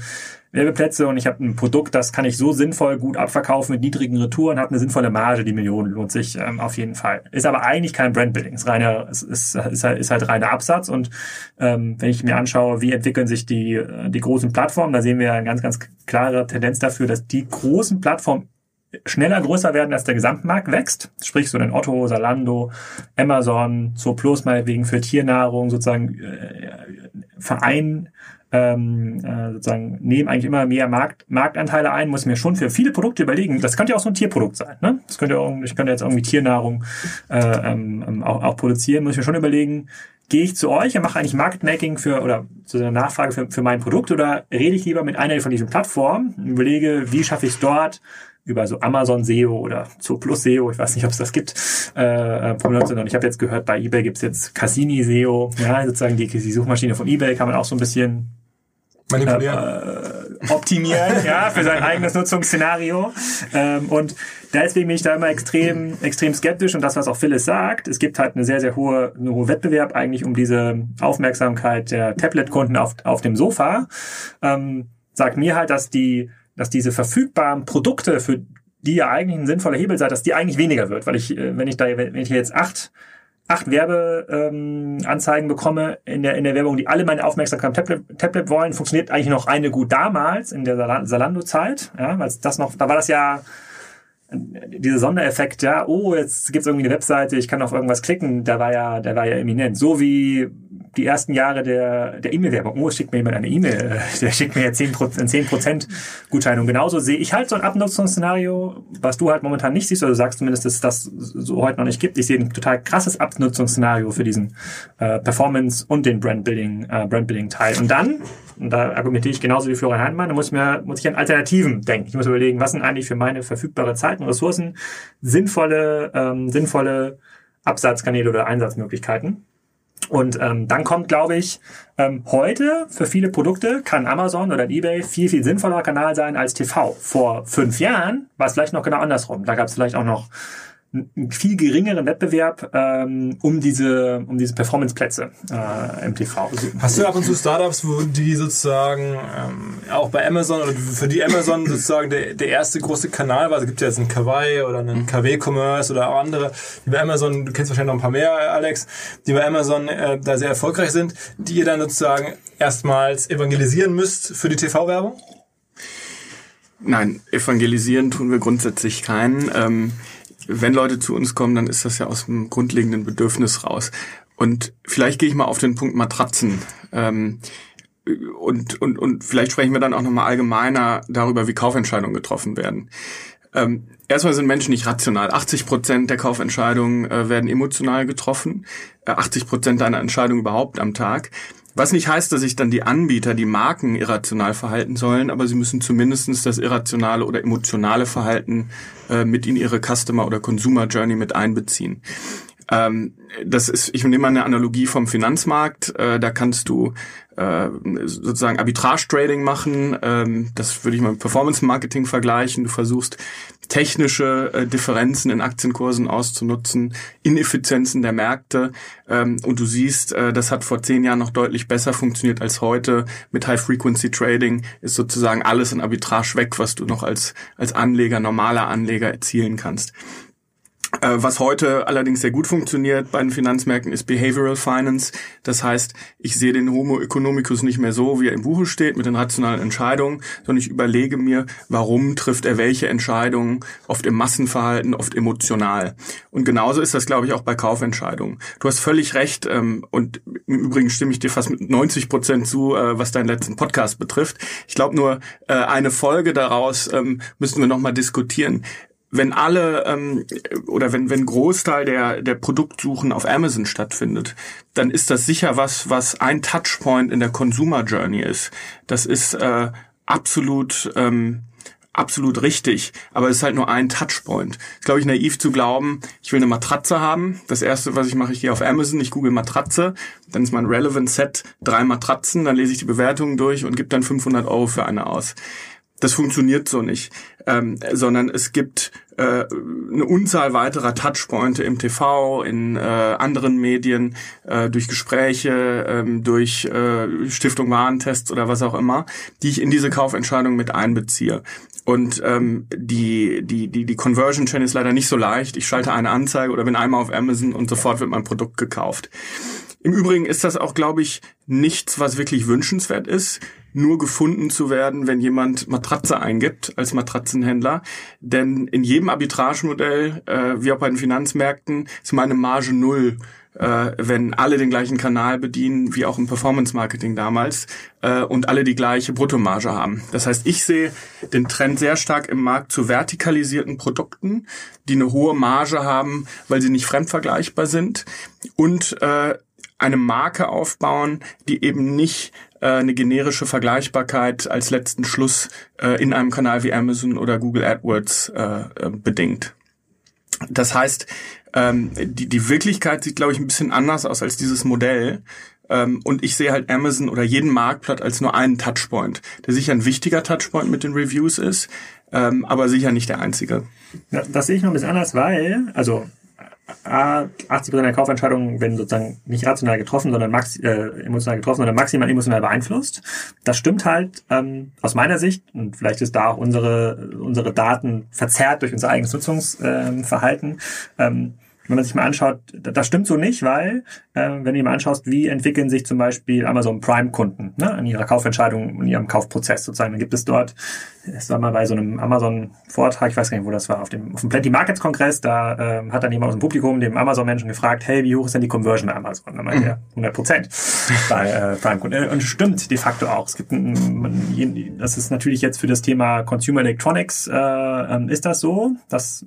Werbeplätze und ich habe ein Produkt, das kann ich so sinnvoll gut abverkaufen mit niedrigen Retouren, habe eine sinnvolle Marge, die Million lohnt sich ähm, auf jeden Fall. Ist aber eigentlich kein Brandbuilding, ist reiner, ist, ist, ist, halt, ist halt reiner Absatz und ähm, wenn ich mir anschaue, wie entwickeln sich die, äh, die großen Plattformen, da sehen wir eine ganz, ganz klare Tendenz dafür, dass die großen Plattformen schneller größer werden, als der Gesamtmarkt wächst. Sprich so ein Otto, Salando, Amazon, so Plus meinetwegen für Tiernahrung sozusagen äh, Verein ähm, äh, sozusagen nehmen eigentlich immer mehr Markt, Marktanteile ein, muss ich mir schon für viele Produkte überlegen. Das könnte ja auch so ein Tierprodukt sein. Ne? Das könnte auch, ich könnte jetzt irgendwie Tiernahrung äh, ähm, auch, auch produzieren, muss ich mir schon überlegen, gehe ich zu euch und mache eigentlich Market für oder zu einer Nachfrage für, für mein Produkt oder rede ich lieber mit einer von diesen Plattformen und überlege, wie schaffe ich es dort, über so Amazon SEO oder Zooplus SEO, ich weiß nicht, ob es das gibt, äh, prominent sind. Und ich habe jetzt gehört, bei eBay gibt's jetzt Cassini SEO, ja, sozusagen die, die Suchmaschine von eBay kann man auch so ein bisschen manipulieren. Äh, optimieren, ja, für sein eigenes Nutzungsszenario. Ähm, und deswegen bin ich da immer extrem, extrem skeptisch und das, was auch Phyllis sagt, es gibt halt eine sehr, sehr hohe, eine hohe Wettbewerb eigentlich um diese Aufmerksamkeit der Tablet-Kunden auf, auf dem Sofa. Ähm, sagt mir halt, dass die dass diese verfügbaren Produkte, für die ja eigentlich ein sinnvoller Hebel sei, dass die eigentlich weniger wird. Weil ich, äh, wenn ich da, wenn ich jetzt acht, acht Werbeanzeigen ähm, bekomme in der, in der Werbung, die alle meine Aufmerksamkeit Tablet, Tablet wollen, funktioniert eigentlich noch eine gut damals in der Salando-Zeit. Ja, weil das noch, da war das ja dieser Sondereffekt, ja, oh, jetzt gibt's irgendwie eine Webseite, ich kann auf irgendwas klicken, der war ja, der war ja eminent. So wie die ersten Jahre der, der E-Mail-Werbung. Oh, schickt mir jemand eine E-Mail, der schickt mir jetzt 10%, 10 Gutschein. Und genauso sehe ich halt so ein Abnutzungsszenario, was du halt momentan nicht siehst, oder du sagst zumindest, dass das so heute noch nicht gibt. Ich sehe ein total krasses Abnutzungsszenario für diesen äh, Performance und den Brandbuilding, äh, Brandbuilding-Teil. Und dann, und da argumentiere ich genauso wie Florian Heinemann, da muss ich mir, muss ich an Alternativen denken. Ich muss überlegen, was sind eigentlich für meine verfügbare Zeit und Ressourcen sinnvolle, ähm, sinnvolle Absatzkanäle oder Einsatzmöglichkeiten. Und ähm, dann kommt, glaube ich, ähm, heute für viele Produkte kann Amazon oder eBay viel, viel sinnvoller Kanal sein als TV. Vor fünf Jahren war es vielleicht noch genau andersrum. Da gab es vielleicht auch noch einen viel geringeren Wettbewerb ähm, um diese um diese Performance-Plätze äh, im TV. Hast du ab und zu Startups, wo die sozusagen ähm, auch bei Amazon oder für die Amazon sozusagen der, der erste große Kanal war? Also gibt ja jetzt einen Kawaii oder einen KW Commerce oder auch andere, die bei Amazon, du kennst wahrscheinlich noch ein paar mehr, Alex, die bei Amazon äh, da sehr erfolgreich sind, die ihr dann sozusagen erstmals evangelisieren müsst für die TV-Werbung? Nein, evangelisieren tun wir grundsätzlich keinen. Ähm, wenn Leute zu uns kommen, dann ist das ja aus dem grundlegenden Bedürfnis raus. Und vielleicht gehe ich mal auf den Punkt Matratzen. Ähm, und, und, und vielleicht sprechen wir dann auch nochmal allgemeiner darüber, wie Kaufentscheidungen getroffen werden. Ähm, erstmal sind Menschen nicht rational. 80 Prozent der Kaufentscheidungen äh, werden emotional getroffen. Äh, 80 Prozent einer Entscheidung überhaupt am Tag. Was nicht heißt, dass sich dann die Anbieter, die Marken irrational verhalten sollen, aber sie müssen zumindestens das irrationale oder emotionale Verhalten äh, mit in ihre Customer- oder Consumer Journey mit einbeziehen. Ähm, das ist, ich nehme mal eine Analogie vom Finanzmarkt. Äh, da kannst du äh, sozusagen Arbitrage-Trading machen. Ähm, das würde ich mal mit Performance-Marketing vergleichen. Du versuchst technische äh, Differenzen in Aktienkursen auszunutzen, Ineffizienzen der Märkte. Ähm, und du siehst, äh, das hat vor zehn Jahren noch deutlich besser funktioniert als heute. Mit High-Frequency-Trading ist sozusagen alles in Arbitrage weg, was du noch als, als Anleger, normaler Anleger erzielen kannst. Äh, was heute allerdings sehr gut funktioniert bei den Finanzmärkten ist Behavioral Finance. Das heißt, ich sehe den Homo economicus nicht mehr so, wie er im Buche steht, mit den rationalen Entscheidungen, sondern ich überlege mir, warum trifft er welche Entscheidungen, oft im Massenverhalten, oft emotional. Und genauso ist das, glaube ich, auch bei Kaufentscheidungen. Du hast völlig recht ähm, und im Übrigen stimme ich dir fast mit 90 Prozent zu, äh, was deinen letzten Podcast betrifft. Ich glaube nur, äh, eine Folge daraus ähm, müssen wir nochmal diskutieren wenn alle ähm, oder wenn wenn Großteil der der Produktsuchen auf Amazon stattfindet, dann ist das sicher was, was ein Touchpoint in der Consumer Journey ist. Das ist äh, absolut ähm, absolut richtig, aber es ist halt nur ein Touchpoint. Ist, glaube ich, naiv zu glauben, ich will eine Matratze haben. Das erste, was ich mache, ich gehe auf Amazon, ich google Matratze, dann ist mein Relevant Set drei Matratzen, dann lese ich die Bewertungen durch und gebe dann 500 Euro für eine aus Das funktioniert so nicht, ähm, sondern es gibt äh, eine Unzahl weiterer Touchpointe im TV, in äh, anderen Medien, äh, durch Gespräche, ähm, durch äh, Stiftung Warentests oder was auch immer, die ich in diese Kaufentscheidung mit einbeziehe. Und ähm, die, die, die, die Conversion Chain ist leider nicht so leicht. Ich schalte eine Anzeige oder bin einmal auf Amazon und sofort wird mein Produkt gekauft. Im Übrigen ist das auch, glaube ich, nichts, was wirklich wünschenswert ist, nur gefunden zu werden, wenn jemand Matratze eingibt als Matratzenhändler. Denn in jedem Arbitragemodell, äh, wie auch bei den Finanzmärkten, ist meine Marge null äh, wenn alle den gleichen Kanal bedienen, wie auch im Performance-Marketing damals, äh, und alle die gleiche Bruttomarge haben. Das heißt, ich sehe den Trend sehr stark im Markt zu vertikalisierten Produkten, die eine hohe Marge haben, weil sie nicht fremdvergleichbar sind und äh, eine Marke aufbauen, die eben nicht eine generische Vergleichbarkeit als letzten Schluss äh, in einem Kanal wie Amazon oder Google AdWords äh, äh bedingt. Das heißt, ähm, die, die Wirklichkeit sieht, glaube ich, ein bisschen anders aus als dieses Modell. Ähm, und ich sehe halt Amazon oder jeden Marktplatz als nur einen Touchpoint, der sicher ein wichtiger Touchpoint mit den Reviews ist, ähm, aber sicher nicht der einzige. Ja, das sehe ich noch ein bisschen anders, weil, also 80% der Kaufentscheidungen werden sozusagen nicht rational getroffen, sondern max, äh, emotional getroffen, sondern maximal emotional beeinflusst. Das stimmt halt ähm, aus meiner Sicht und vielleicht ist da auch unsere unsere Daten verzerrt durch unser eigenes Nutzungsverhalten. Ähm, wenn man sich mal anschaut, das stimmt so nicht, weil äh, wenn du dir mal anschaust, wie entwickeln sich zum Beispiel Amazon Prime-Kunden ne, in ihrer Kaufentscheidung, in ihrem Kaufprozess sozusagen, dann gibt es dort, es war mal bei so einem Amazon-Vortrag, ich weiß gar nicht, wo das war, auf dem, auf dem Plenty Markets Kongress, da äh, hat dann jemand aus dem Publikum dem Amazon-Menschen gefragt, hey, wie hoch ist denn die Conversion bei Amazon? Dann meinte mhm. er 100 Prozent bei äh, Prime-Kunden. Und stimmt de facto auch. Es gibt ein, das ist natürlich jetzt für das Thema Consumer Electronics äh, ähm, ist das so, dass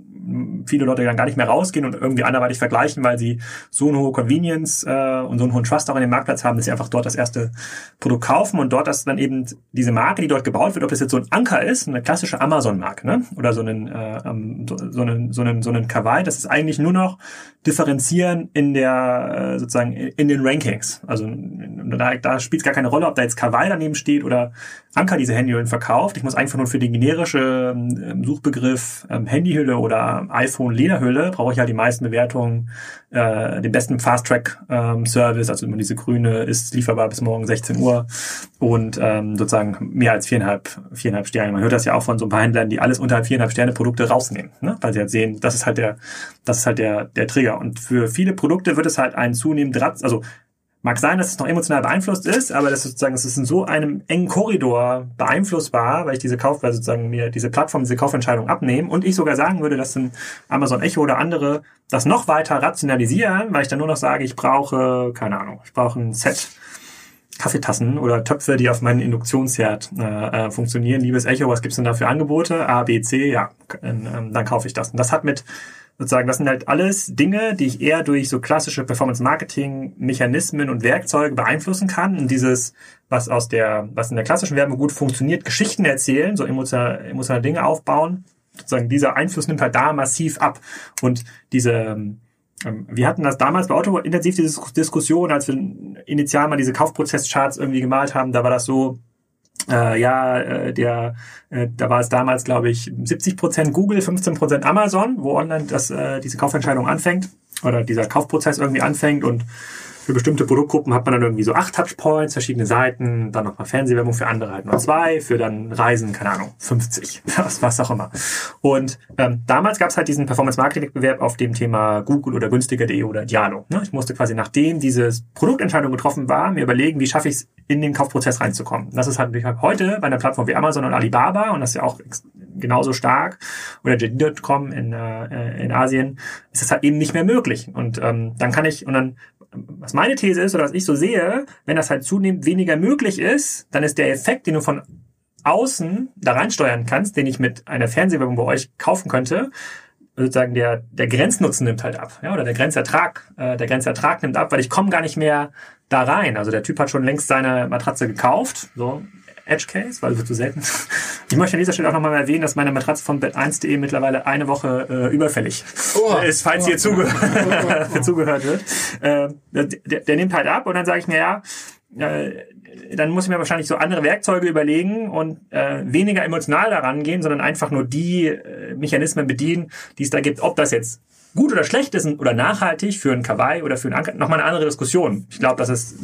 viele Leute dann gar nicht mehr rausgehen und irgendwie anderweitig vergleichen, weil sie so eine hohe Convenience äh, und so einen hohen Trust auch in dem Marktplatz haben, dass sie einfach dort das erste Produkt kaufen und dort das dann eben diese Marke, die dort gebaut wird, ob das jetzt so ein Anker ist, eine klassische Amazon-Marke, ne? Oder so einen, äh, ähm, so einen, so einen, so einen Kawaii, das ist eigentlich nur noch differenzieren in der, äh, sozusagen in den Rankings. Also da, da spielt es gar keine Rolle, ob da jetzt Kawaii daneben steht oder Anker diese Handyhüllen verkauft. Ich muss einfach nur für den generische ähm, Suchbegriff ähm, Handyhülle oder iPhone Lederhülle brauche ich halt die meisten Bewertungen, äh, den besten Fast Track ähm, also immer diese grüne ist lieferbar bis morgen 16 Uhr und ähm, sozusagen mehr als viereinhalb, viereinhalb Sterne. Man hört das ja auch von so ein paar Händlern, die alles unterhalb viereinhalb Sterne Produkte rausnehmen, ne? weil sie halt sehen, das ist halt der, das ist halt der, der Trigger. Und für viele Produkte wird es halt ein zunehmend, also Mag sein, dass es noch emotional beeinflusst ist, aber das ist sozusagen, es ist in so einem engen Korridor beeinflussbar, weil ich diese Kauf, weil sozusagen mir diese Plattform diese Kaufentscheidung abnehmen und ich sogar sagen würde, dass ein Amazon Echo oder andere das noch weiter rationalisieren, weil ich dann nur noch sage, ich brauche, keine Ahnung, ich brauche ein Set Kaffeetassen oder Töpfe, die auf meinen Induktionsherd äh, äh, funktionieren. Liebes Echo, was gibt's denn da für Angebote? A, B, C, ja, ähm, dann kaufe ich das. Und das hat mit sozusagen, das sind halt alles Dinge, die ich eher durch so klassische Performance-Marketing-Mechanismen und Werkzeuge beeinflussen kann. Und dieses, was aus der, was in der klassischen Werbung gut funktioniert, Geschichten erzählen, so emotionale, emotionale Dinge aufbauen, sozusagen dieser Einfluss nimmt halt da massiv ab. Und diese, ähm, wir hatten das damals bei Auto intensiv diese Diskussion, als wir initial mal diese Kaufprozesscharts irgendwie gemalt haben, da war das so, äh, ja, äh, der, äh, da war es damals, glaube ich, 70 Prozent Google, 15 Prozent Amazon, wo online das, äh, diese Kaufentscheidung anfängt oder dieser Kaufprozess irgendwie anfängt und für bestimmte Produktgruppen hat man dann irgendwie so acht Touchpoints, verschiedene Seiten, dann nochmal Fernsehwerbung für andere halt nur zwei, für dann Reisen, keine Ahnung, 50, was, was auch immer. Und ähm, damals gab es halt diesen Performance-Marketing-Wettbewerb auf dem Thema Google oder günstiger.de oder Dialo. Ne? Ich musste quasi, nachdem diese Produktentscheidung getroffen war, mir überlegen, wie schaffe ich es, in den Kaufprozess reinzukommen. Das ist halt heute bei einer Plattform wie Amazon und Alibaba und das ist ja auch genauso stark oder JD.com in, äh, in Asien, ist das halt eben nicht mehr möglich. Und ähm, dann kann ich, und dann was meine These ist oder was ich so sehe, wenn das halt zunehmend weniger möglich ist, dann ist der Effekt, den du von außen da reinsteuern kannst, den ich mit einer Fernsehwerbung bei euch kaufen könnte, sozusagen der, der Grenznutzen nimmt halt ab, ja, oder der Grenzertrag, äh, der Grenzertrag nimmt ab, weil ich komme gar nicht mehr da rein. Also der Typ hat schon längst seine Matratze gekauft, so Edge Case, weil wird zu selten. Ich möchte an dieser Stelle auch nochmal erwähnen, dass meine Matratze von Bett1.de mittlerweile eine Woche äh, überfällig oh, ist, falls oh, hier zuge oh, zugehört wird. Äh, der, der, nimmt halt ab und dann sage ich mir, ja, äh, dann muss ich mir wahrscheinlich so andere Werkzeuge überlegen und äh, weniger emotional daran gehen, sondern einfach nur die äh, Mechanismen bedienen, die es da gibt. Ob das jetzt gut oder schlecht ist oder nachhaltig für einen Kawaii oder für einen Anker, nochmal eine andere Diskussion. Ich glaube, das ist,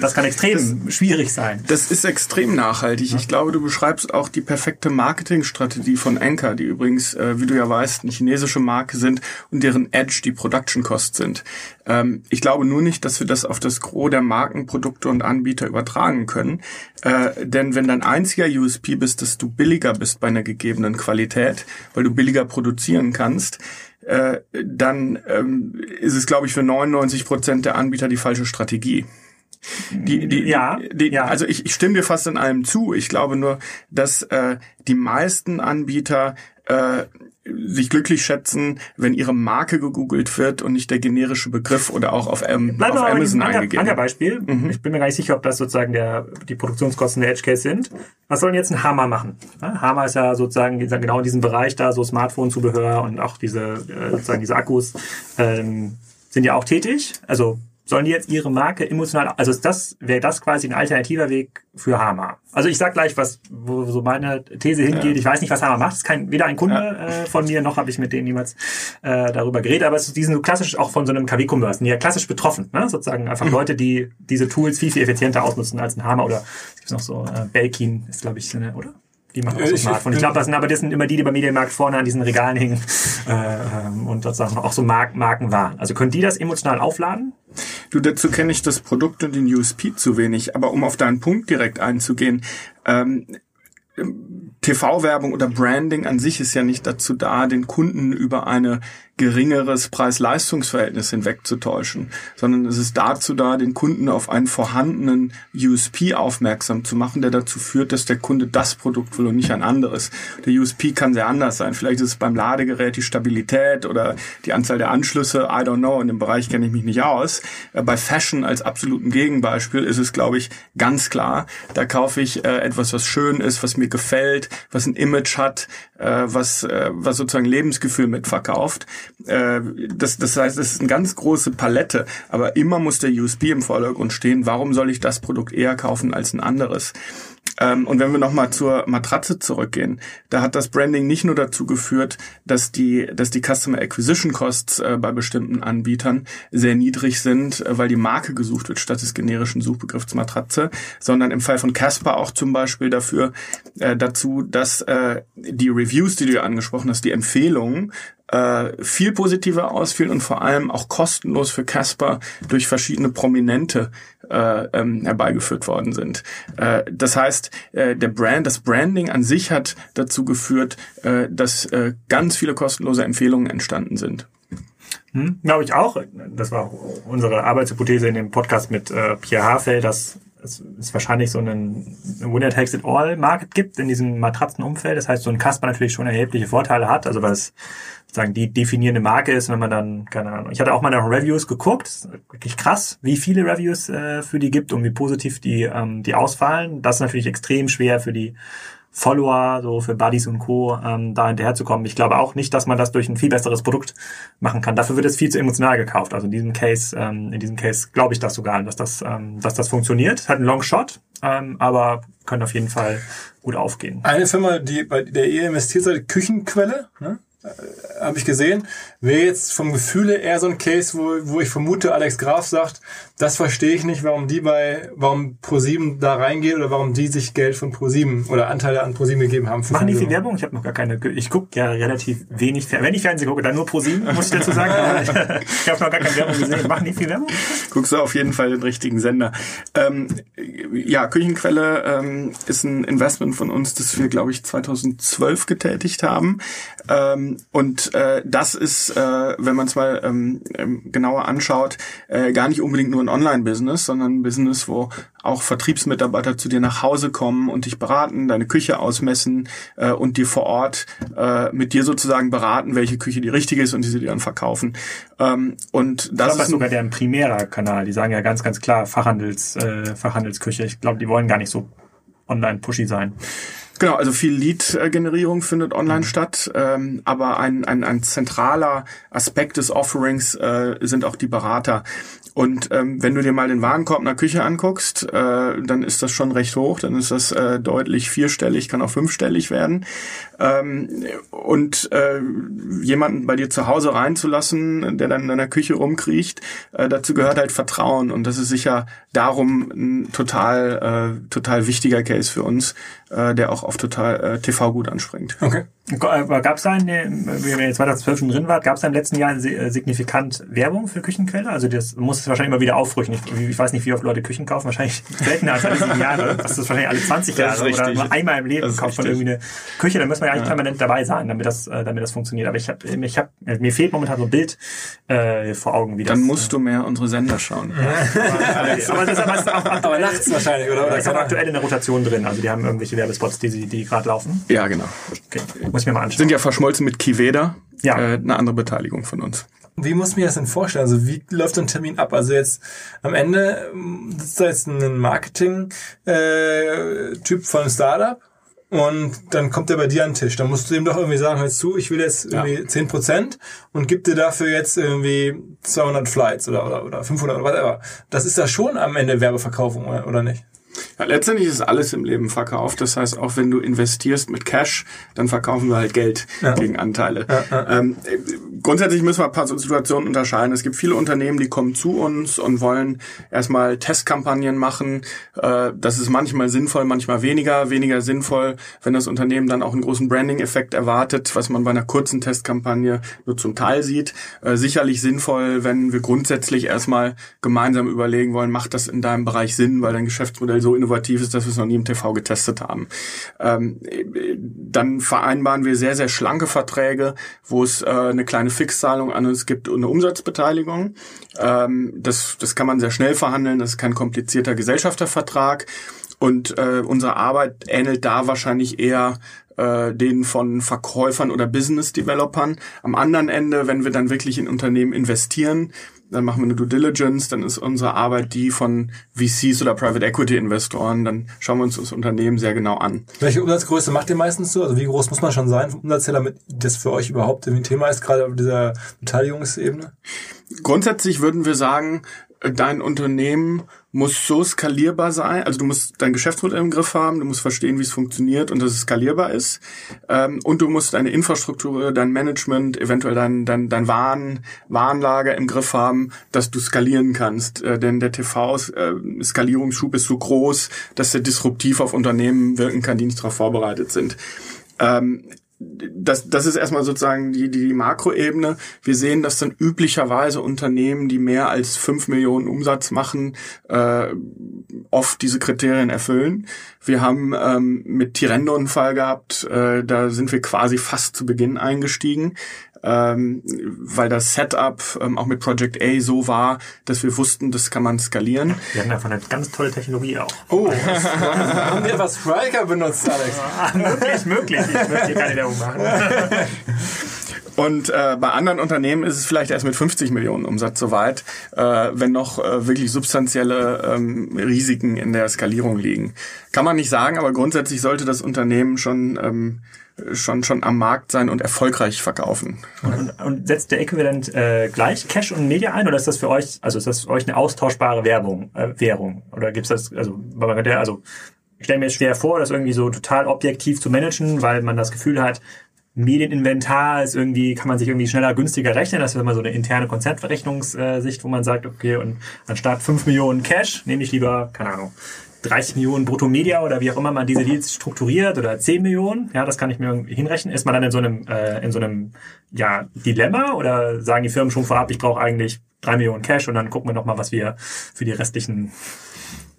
das kann extrem das, schwierig sein. Das ist extrem nachhaltig. Ja. Ich glaube, du beschreibst auch die perfekte Marketingstrategie von Anker, die übrigens, äh, wie du ja weißt, eine chinesische Marke sind und deren Edge die Production Cost sind. Ähm, ich glaube nur nicht, dass wir das auf das Gros der Markenprodukte und Anbieter übertragen können. Äh, denn wenn dein einziger USP bist, dass du billiger bist bei einer gegebenen Qualität, weil du billiger produzieren kannst, äh, dann ähm, ist es, glaube ich, für 99 Prozent der Anbieter die falsche Strategie. Die, die, ja, die, ja. Also ich, ich stimme dir fast in allem zu. Ich glaube nur, dass äh, die meisten Anbieter äh, sich glücklich schätzen, wenn ihre Marke gegoogelt wird und nicht der generische Begriff oder auch auf, ähm, Bleib auf Amazon eingegeben. Ein Beispiel. Mhm. Ich bin mir gar nicht sicher, ob das sozusagen der, die Produktionskosten der Edge Case sind. Was soll denn jetzt ein Hammer machen? Hammer ist ja sozusagen genau in diesem Bereich da, so Smartphone-Zubehör und auch diese, äh, sozusagen diese Akkus, ähm, sind ja auch tätig. Also sollen die jetzt ihre Marke emotional, also ist das, wäre das quasi ein alternativer Weg für Hama? Also ich sag gleich, was, wo so meine These hingeht. Ja. Ich weiß nicht, was Hama macht. Es ist kein, weder ein Kunde ja. äh, von mir, noch habe ich mit denen niemals äh, darüber geredet, aber es ist diesen klassisch auch von so einem KW-Commerce, ja klassisch betroffen, ne? sozusagen einfach mhm. Leute, die diese Tools viel, viel effizienter ausnutzen als ein Hama oder es gibt noch so, äh, Belkin ist glaube ich, eine, oder? Die machen auch so Smartphone. Ich glaube, das sind aber das sind immer die, die beim Medienmarkt vorne an diesen Regalen hängen äh, ähm, und sozusagen auch so Mark Marken waren. Also können die das emotional aufladen? Du, dazu kenne ich das Produkt und den USP zu wenig. Aber um auf deinen Punkt direkt einzugehen, ähm, TV-Werbung oder Branding an sich ist ja nicht dazu da, den Kunden über eine geringeres Preis-Leistungs-Verhältnis hinwegzutäuschen, sondern es ist dazu da, den Kunden auf einen vorhandenen USP aufmerksam zu machen, der dazu führt, dass der Kunde das Produkt will und nicht ein anderes. Der USP kann sehr anders sein. Vielleicht ist es beim Ladegerät die Stabilität oder die Anzahl der Anschlüsse. I don't know. In dem Bereich kenne ich mich nicht aus. Äh, bei Fashion als absoluten Gegenbeispiel ist es, glaube ich, ganz klar. Da kaufe ich äh, etwas, was schön ist, was mir gefällt, was ein Image hat, äh, was, was sozusagen Lebensgefühl mitverkauft. Äh, das, das heißt, es ist eine ganz große Palette, aber immer muss der USB im Vordergrund stehen. Warum soll ich das Produkt eher kaufen als ein anderes? Ähm, und wenn wir nochmal zur Matratze zurückgehen, da hat das Branding nicht nur dazu geführt, dass die, dass die Customer Acquisition Costs äh, bei bestimmten Anbietern sehr niedrig sind, äh, weil die Marke gesucht wird statt des generischen Suchbegriffs Matratze, sondern im Fall von Casper auch zum Beispiel dafür, äh, dazu, dass äh, die Reviews, die du ja angesprochen hast, die Empfehlungen äh, viel positiver ausfielen und vor allem auch kostenlos für Casper durch verschiedene Prominente äh, ähm, herbeigeführt worden sind. Äh, das heißt, äh, der Brand, das Branding an sich hat dazu geführt, äh, dass äh, ganz viele kostenlose Empfehlungen entstanden sind. Hm, Glaube ich auch. Das war unsere Arbeitshypothese in dem Podcast mit äh, Pierre Hafel, dass es, es wahrscheinlich so einen Winner Takes It All Market gibt in diesem Matratzenumfeld. Das heißt, so ein Casper natürlich schon erhebliche Vorteile hat, also es sozusagen die definierende Marke ist, wenn man dann, keine Ahnung. Ich hatte auch mal nach Reviews geguckt, wirklich krass, wie viele Reviews äh, für die gibt und wie positiv die, ähm, die ausfallen. Das ist natürlich extrem schwer für die Follower, so für Buddies und Co. Ähm, da hinterherzukommen. Ich glaube auch nicht, dass man das durch ein viel besseres Produkt machen kann. Dafür wird es viel zu emotional gekauft. Also in diesem Case, ähm, in diesem Case glaube ich das sogar, dass das, ähm, dass das funktioniert. Hat einen Long Shot, ähm, aber können auf jeden Fall gut aufgehen. Eine Firma, die bei der ihr investiert seid, Küchenquelle, ne? Äh, habe ich gesehen, wäre jetzt vom Gefühle eher so ein Case, wo, wo ich vermute, Alex Graf sagt, das verstehe ich nicht, warum die bei, warum ProSieben da reingeht oder warum die sich Geld von ProSieben oder Anteile an ProSieben gegeben haben. Machen die viel Werbung? Ich habe noch gar keine, ich gucke ja relativ wenig, wenn ich Fernsehen gucke, dann nur ProSieben, muss ich dazu sagen. ich habe noch gar keine Werbung gesehen. Machen die viel Werbung? Guckst du auf jeden Fall den richtigen Sender. Ähm, ja, Küchenquelle ähm, ist ein Investment von uns, das wir, glaube ich, 2012 getätigt haben. Ähm, und äh, das ist, äh, wenn man es mal ähm, ähm, genauer anschaut, äh, gar nicht unbedingt nur ein Online-Business, sondern ein Business, wo auch Vertriebsmitarbeiter zu dir nach Hause kommen und dich beraten, deine Küche ausmessen äh, und dir vor Ort äh, mit dir sozusagen beraten, welche Küche die richtige ist und die sie dir dann verkaufen. Ähm, und das ist sogar der primärer Kanal. Die sagen ja ganz, ganz klar Fachhandels, äh, Fachhandelsküche. Ich glaube, die wollen gar nicht so online pushy sein. Genau, also viel Lead-Generierung findet online mhm. statt, ähm, aber ein, ein, ein zentraler Aspekt des Offerings äh, sind auch die Berater. Und ähm, wenn du dir mal den Warenkorb einer Küche anguckst, äh, dann ist das schon recht hoch, dann ist das äh, deutlich vierstellig, kann auch fünfstellig werden. Ähm, und äh, jemanden bei dir zu Hause reinzulassen, der dann in deiner Küche rumkriecht, äh, dazu gehört halt Vertrauen. Und das ist sicher darum ein total, äh, total wichtiger Case für uns, äh, der auch auf total äh, TV gut anspringt. Okay. Gab es da, eine, wie ihr 2012 schon drin wart, gab es da im letzten Jahr äh, signifikant Werbung für Küchenquelle? Also das muss es wahrscheinlich immer wieder auffrischen. Ich, ich, weiß nicht, wie oft Leute Küchen kaufen, wahrscheinlich seltener als alle sieben Jahre. Das ist wahrscheinlich alle 20 Jahre oder nur einmal im Leben kauft man irgendwie eine Küche. Da muss man ja eigentlich ja. permanent dabei sein, damit das, äh, damit das funktioniert. Aber ich habe, ich hab, mir fehlt momentan so ein Bild äh, vor Augen, wie das. Dann musst äh, du mehr unsere Sender schauen. Ja. aber, aber, das ist aber, aber nachts wahrscheinlich, oder? oder ist aber aktuell in der Rotation drin. Also die haben irgendwelche Werbespots, die, die gerade laufen. Ja, genau. Okay. Muss ich mir mal anschauen. Sind ja verschmolzen mit Kiveda. Ja. Äh, eine andere Beteiligung von uns. Wie muss ich mir das denn vorstellen? Also wie läuft so ein Termin ab? Also jetzt am Ende ähm, sitzt da jetzt ein Marketing-Typ äh, von einem Startup und dann kommt er bei dir an den Tisch. Dann musst du ihm doch irgendwie sagen, hör zu, ich will jetzt irgendwie ja. 10% und gib dir dafür jetzt irgendwie 200 Flights oder, oder, oder 500 oder whatever. Das ist ja schon am Ende Werbeverkaufung, oder, oder nicht? Ja, letztendlich ist alles im Leben verkauft. Das heißt, auch wenn du investierst mit Cash, dann verkaufen wir halt Geld ja. gegen Anteile. Ja, ja. Ähm, grundsätzlich müssen wir ein paar Situationen unterscheiden. Es gibt viele Unternehmen, die kommen zu uns und wollen erstmal Testkampagnen machen. Äh, das ist manchmal sinnvoll, manchmal weniger. Weniger sinnvoll, wenn das Unternehmen dann auch einen großen Branding-Effekt erwartet, was man bei einer kurzen Testkampagne nur zum Teil sieht. Äh, sicherlich sinnvoll, wenn wir grundsätzlich erstmal gemeinsam überlegen wollen, macht das in deinem Bereich Sinn, weil dein Geschäftsmodell so innovativ ist, dass wir es noch nie im TV getestet haben. Ähm, dann vereinbaren wir sehr, sehr schlanke Verträge, wo es äh, eine kleine Fixzahlung an uns gibt und eine Umsatzbeteiligung. Ähm, das, das kann man sehr schnell verhandeln, das ist kein komplizierter Gesellschaftervertrag. Und äh, unsere Arbeit ähnelt da wahrscheinlich eher äh, denen von Verkäufern oder Business Developern. Am anderen Ende, wenn wir dann wirklich in Unternehmen investieren, dann machen wir eine Due Diligence, dann ist unsere Arbeit die von VCs oder Private Equity Investoren, dann schauen wir uns das Unternehmen sehr genau an. Welche Umsatzgröße macht ihr meistens so? Also wie groß muss man schon sein vom Umsatz damit das für euch überhaupt ein Thema ist, gerade auf dieser Beteiligungsebene? Grundsätzlich würden wir sagen, dein Unternehmen muss so skalierbar sein, also du musst dein Geschäftsmodell im Griff haben, du musst verstehen, wie es funktioniert und dass es skalierbar ist. Ähm, und du musst deine Infrastruktur, dein Management, eventuell dein, dein, dein Waren, Warenlager im Griff haben, dass du skalieren kannst. Äh, denn der TV-Skalierungsschub äh, ist so groß, dass er disruptiv auf Unternehmen wirken kann, die nicht darauf vorbereitet sind. Ähm, das, das ist erstmal sozusagen die, die Makroebene. Wir sehen, dass dann üblicherweise Unternehmen, die mehr als fünf Millionen Umsatz machen, äh, oft diese Kriterien erfüllen. Wir haben ähm, mit Tirendo einen Fall gehabt, äh, da sind wir quasi fast zu Beginn eingestiegen ähm, weil das Setup ähm, auch mit Project A so war, dass wir wussten, das kann man skalieren. Wir haben einfach eine ganz tolle Technologie auch. Oh, haben wir etwas Striker benutzt, Alex? Ah, möglich, möglich. Ich möchte hier keine Werbung machen. Und äh, bei anderen Unternehmen ist es vielleicht erst mit 50 Millionen Umsatz soweit, äh, wenn noch äh, wirklich substanzielle ähm, Risiken in der Skalierung liegen. Kann man nicht sagen, aber grundsätzlich sollte das Unternehmen schon ähm, schon schon am Markt sein und erfolgreich verkaufen. Und, und, setzt der Äquivalent äh, gleich Cash und Media ein oder ist das für euch also ist das für euch eine austauschbare Werbung äh, Währung oder gibt's das also also ich stelle mir schwer vor, das irgendwie so total objektiv zu managen, weil man das Gefühl hat, Medieninventar ist irgendwie, kann man sich irgendwie schneller, günstiger rechnen. Das ist immer so eine interne Konzeptverrechnungssicht, wo man sagt, okay, und anstatt 5 Millionen Cash nehme ich lieber, keine Ahnung, 30 Millionen Bruttomedia oder wie auch immer man diese Deals strukturiert oder 10 Millionen, ja, das kann ich mir irgendwie hinrechnen. Ist man dann in so einem, äh, in so einem ja, Dilemma oder sagen die Firmen schon vorab, ich brauche eigentlich 3 Millionen Cash und dann gucken wir nochmal, was wir für die restlichen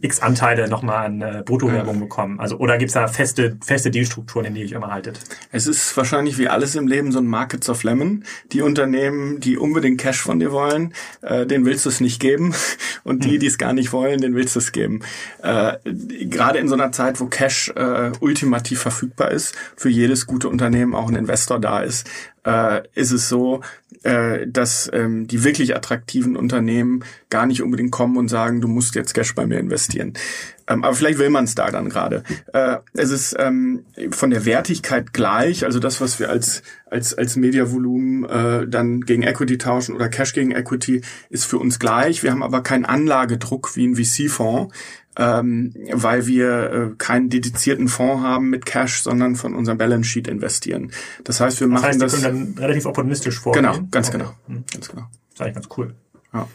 X Anteile nochmal an äh, Bruttowerbung bekommen? Also oder gibt's da feste feste Dealstrukturen, in die ich immer haltet? Es ist wahrscheinlich wie alles im Leben so ein Markets of Lemon. Die Unternehmen, die unbedingt Cash von dir wollen, äh, den willst du es nicht geben. Und die, hm. die es gar nicht wollen, den willst du es geben. Äh, Gerade in so einer Zeit, wo Cash äh, ultimativ verfügbar ist, für jedes gute Unternehmen auch ein Investor da ist, äh, ist es so, äh, dass ähm, die wirklich attraktiven Unternehmen gar nicht unbedingt kommen und sagen, du musst jetzt Cash bei mir investieren. Ähm, aber vielleicht will man es da dann gerade. Äh, es ist ähm, von der Wertigkeit gleich, also das, was wir als als als Mediavolumen äh, dann gegen Equity tauschen oder Cash gegen Equity, ist für uns gleich. Wir haben aber keinen Anlagedruck wie ein VC-Fonds, ähm, weil wir äh, keinen dedizierten Fonds haben mit Cash, sondern von unserem Balance Sheet investieren. Das heißt, wir Das machen heißt, das können dann relativ opportunistisch vorgehen. genau, ganz Okay. genau, Hm. ganz genau. Das ist eigentlich ganz cool. Ja.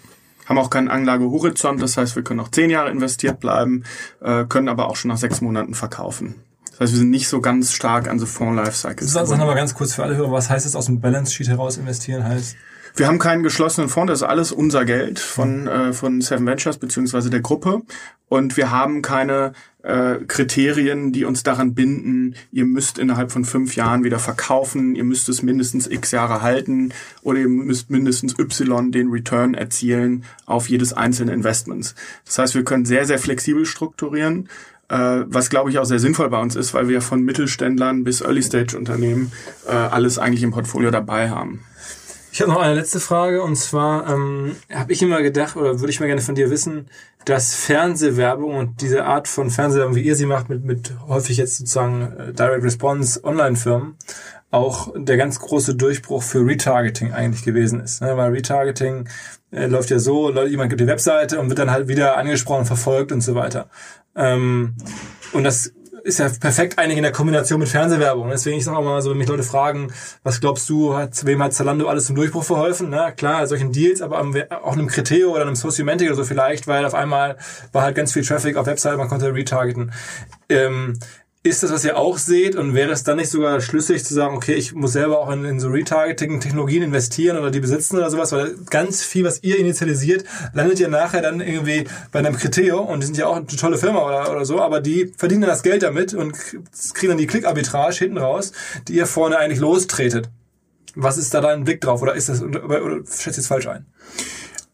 Haben auch keinen Anlagehorizont, das heißt, wir können auch zehn Jahre investiert bleiben, äh, können aber auch schon nach sechs Monaten verkaufen. Das heißt, wir sind nicht so ganz stark an so Fonds-Lifecycles. Sag, sag gebunden. nochmal ganz kurz für alle Hörer, was heißt es aus dem Balance Sheet heraus investieren heißt? Wir haben keinen geschlossenen Fonds, das ist alles unser Geld von, äh, von Seven Ventures beziehungsweise der Gruppe. Und wir haben keine äh, Kriterien, die uns daran binden, ihr müsst innerhalb von fünf Jahren wieder verkaufen, ihr müsst es mindestens x Jahre halten oder ihr müsst mindestens y den Return erzielen auf jedes einzelne Investments. Das heißt, wir können sehr, sehr flexibel strukturieren, äh, was glaube ich auch sehr sinnvoll bei uns ist, weil wir von Mittelständlern bis Early-Stage-Unternehmen äh, alles eigentlich im Portfolio dabei haben. Ich habe noch eine letzte Frage und zwar ähm, habe ich immer gedacht oder würde ich mal gerne von dir wissen, dass Fernsehwerbung und diese Art von Fernsehwerbung, wie ihr sie macht, mit, mit häufig jetzt sozusagen äh, Direct Response Online-Firmen, auch der ganz große Durchbruch für Retargeting eigentlich gewesen ist. Ne? Weil Retargeting äh, läuft ja so, jemand gibt die Webseite und wird dann halt wieder angesprochen, verfolgt und so weiter. Ähm, und das ist ja perfekt eigentlich in der Kombination mit Fernsehwerbung. Deswegen ich sage auch mal so, wenn mich Leute fragen, was glaubst du, hat, wem hat Zalando alles zum Durchbruch verholfen? Na klar, solchen Deals, aber auch einem Criteo oder einem Sociomantic oder so vielleicht, weil auf einmal war halt ganz viel Traffic auf Website, man konnte retargeten. Ähm, ist das, was ihr auch seht und wäre es dann nicht sogar schlüssig zu sagen, okay, ich muss selber auch in, in so Retargeting-Technologien investieren oder die besitzen oder sowas, weil ganz viel, was ihr initialisiert, landet ja nachher dann irgendwie bei einem Criteo und die sind ja auch eine tolle Firma oder, oder so, aber die verdienen dann das Geld damit und kriegen dann die Klick-Arbitrage hinten raus, die ihr vorne eigentlich lostretet. Was ist da dein Blick drauf oder ist das, oder, oder, oder schätze ich es falsch ein?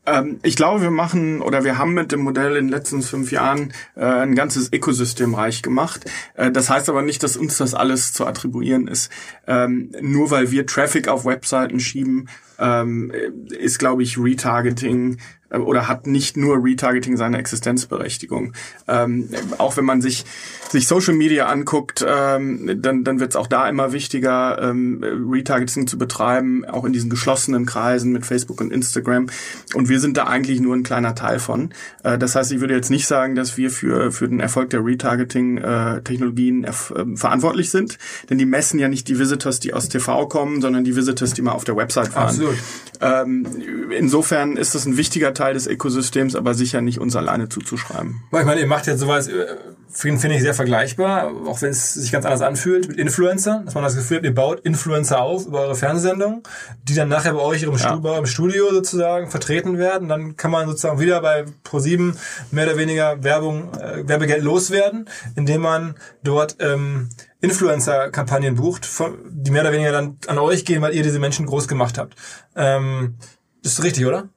Ähm, ich glaube, wir machen oder wir haben mit dem Modell in den letzten fünf Jahren äh, ein ganzes Ökosystem reich gemacht. Äh, das heißt aber nicht, dass uns das alles zu attribuieren ist. Ähm, nur weil wir Traffic auf Webseiten schieben, ähm, ist, glaube ich, Retargeting äh, oder hat nicht nur Retargeting seine Existenzberechtigung. Ähm, auch wenn man sich sich Social Media anguckt, ähm, dann, dann wird es auch da immer wichtiger, ähm, Retargeting zu betreiben, auch in diesen geschlossenen Kreisen mit Facebook und Instagram. Und wir sind da eigentlich nur ein kleiner Teil von. Äh, das heißt, ich würde jetzt nicht sagen, dass wir für, für den Erfolg der Retargeting-Technologien erf- ähm, verantwortlich sind, denn die messen ja nicht die Visitors, die aus TV kommen, sondern die Visitors, die mal auf der Website waren. Absolut. Ähm, insofern ist das ein wichtiger Teil des Ökosystems, aber sicher nicht uns alleine zuzuschreiben. Ich meine, ihr macht jetzt sowas, äh, finde ich sehr vergleichbar, auch wenn es sich ganz anders anfühlt, mit Influencern, dass man das Gefühl hat, ihr baut Influencer auf über eure Fernsehsendung, die dann nachher bei euch im, eurem Studio sozusagen vertreten werden. Dann kann man sozusagen wieder bei Pro7 mehr oder weniger Werbung, äh, Werbegeld loswerden, indem man dort ähm, Influencer-Kampagnen bucht, von, die mehr oder weniger dann an euch gehen, weil ihr diese Menschen groß gemacht habt. Ähm, das ist richtig, oder?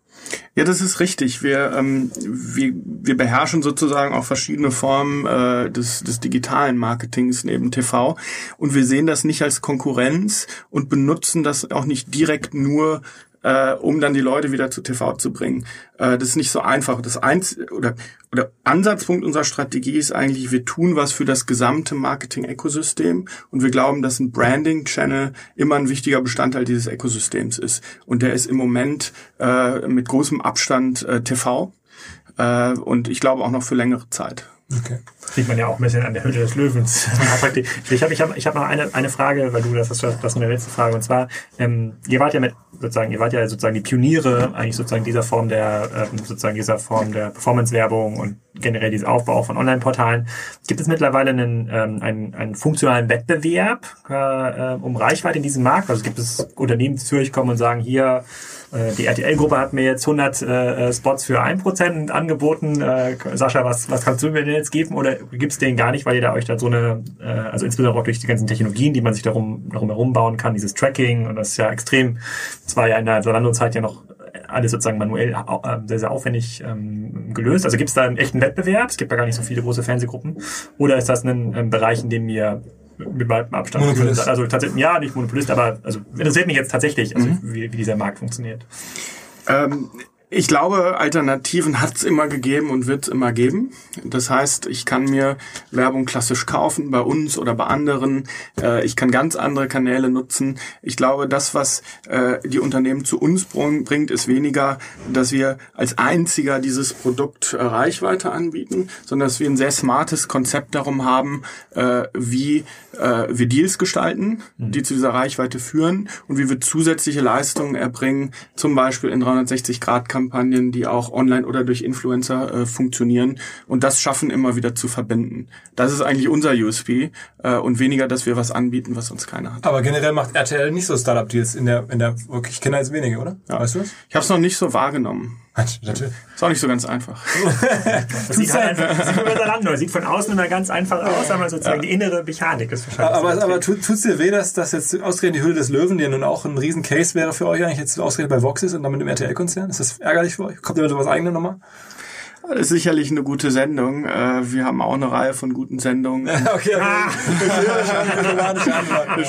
Ja, das ist richtig. Wir, ähm, wir, wir beherrschen sozusagen auch verschiedene Formen äh, des, des digitalen Marketings neben TV und wir sehen das nicht als Konkurrenz und benutzen das auch nicht direkt nur äh, um dann die Leute wieder zu TV zu bringen. Äh, das ist nicht so einfach. Das Einz oder, oder Ansatzpunkt unserer Strategie ist eigentlich, wir tun was für das gesamte Marketing-Ökosystem und wir glauben, dass ein Branding-Channel immer ein wichtiger Bestandteil dieses Ökosystems ist. Und der ist im Moment äh, mit großem Abstand äh, TV äh, und ich glaube auch noch für längere Zeit. Okay. Sieht man ja auch ein bisschen an der Hütte des Löwens. Ich habe ich hab, ich hab noch eine, eine Frage, weil du das hast, das ist meine letzte Frage. Und zwar, ähm, ihr wart ja mit sozusagen, ihr wart ja sozusagen die Pioniere eigentlich sozusagen dieser Form der ähm, sozusagen dieser Form der Performance-Werbung und generell dieses Aufbau von Online-Portalen. Gibt es mittlerweile einen, ähm, einen, einen funktionalen Wettbewerb äh, äh, um Reichweite in diesem Markt? Also gibt es Unternehmen, die zu euch kommen und sagen, hier die RTL-Gruppe hat mir jetzt 100 äh, Spots für 1% angeboten. Äh, Sascha, was, was kannst du mir denn jetzt geben? Oder gibt es den gar nicht, weil ihr da euch da so eine, äh, also insbesondere auch durch die ganzen Technologien, die man sich darum, darum herum bauen kann, dieses Tracking und das ist ja extrem, das war ja in der Zalando-Zeit ja noch alles sozusagen manuell äh, sehr, sehr aufwendig ähm, gelöst. Also gibt es da einen echten Wettbewerb? Es gibt ja gar nicht so viele große Fernsehgruppen. Oder ist das ein, ein Bereich, in dem ihr mit weitem Abstand. Monopolist. Also tatsächlich, ja, nicht Monopolist, aber also interessiert mich jetzt tatsächlich, also wie, wie dieser Markt funktioniert. Ähm, ich glaube, Alternativen hat es immer gegeben und wird es immer geben. Das heißt, ich kann mir Werbung klassisch kaufen, bei uns oder bei anderen. Äh, ich kann ganz andere Kanäle nutzen. Ich glaube, das, was äh, die Unternehmen zu uns bring- bringt, ist weniger, dass wir als einziger dieses Produkt äh, Reichweite anbieten, sondern dass wir ein sehr smartes Konzept darum haben, wie wir Deals gestalten, die zu dieser Reichweite führen und wie wir zusätzliche Leistungen erbringen, zum Beispiel in 360-Grad-Kampagnen, die auch online oder durch Influencer äh, funktionieren und das schaffen immer wieder zu verbinden. Das ist eigentlich unser USP äh, und weniger, dass wir was anbieten, was sonst keiner hat. Aber generell macht RTL nicht so Startup-Deals in der, in der, wirklich, ich kenne jetzt wenige, oder? Weißt du das? Ich habe es noch nicht so wahrgenommen. Natürlich. Ist auch nicht so ganz einfach. Das sieht halt einfach, sieht Zalando, sieht von außen immer ganz einfach aus, aber sozusagen die innere Mechanik ist wahrscheinlich. Aber, aber tut, tut's dir weh, dass das jetzt ausgerechnet die Hülle des Löwen, die ja nun auch ein riesen Case wäre für euch eigentlich jetzt ausgerechnet bei Vox ist und damit im RTL-Konzern? Ist das ärgerlich für euch? Kommt ihr mit sowas eigenes nochmal? Das ist sicherlich eine gute Sendung. Äh, Wir haben auch eine Reihe von guten Sendungen. Okay, okay.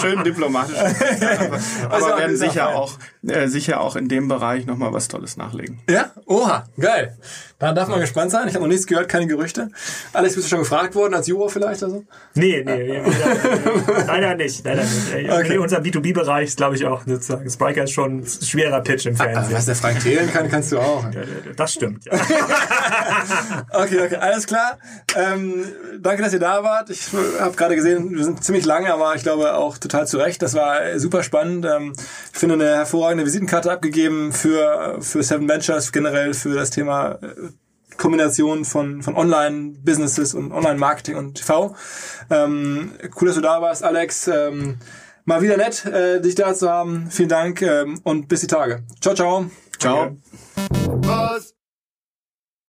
Schön diplomatisch. Aber, aber werden sicher auch, äh, sicher auch in dem Bereich nochmal was Tolles nachlegen. Ja? Oha, geil. Da darf man gespannt sein. Ich habe noch nichts gehört, keine Gerüchte. Alex, bist du schon gefragt worden, als Juror vielleicht? Also? Nee, nee, leider, leider nicht, leider nicht. Ey, Okay. In unserem B2B-Bereich ist, glaube ich, auch sozusagen, Spriker ist schon ein schwerer Pitch im Fernsehen. Was der Frank Thelen kann, kannst du auch. Das stimmt, ja. Okay, okay, alles klar. Ähm, danke, dass ihr da wart. Ich habe gerade gesehen, wir sind ziemlich lange, aber ich glaube auch total zu Recht. Das war super spannend. Ähm, ich finde eine hervorragende Visitenkarte abgegeben für, für Seven Ventures, generell für das Thema äh, Kombination von, von Online-Businesses und Online-Marketing und TV. Ähm, cool, dass du da warst, Alex. Ähm, mal wieder nett, äh, dich da zu haben. Vielen Dank ähm, und bis die Tage. Ciao, ciao. Ciao. Okay.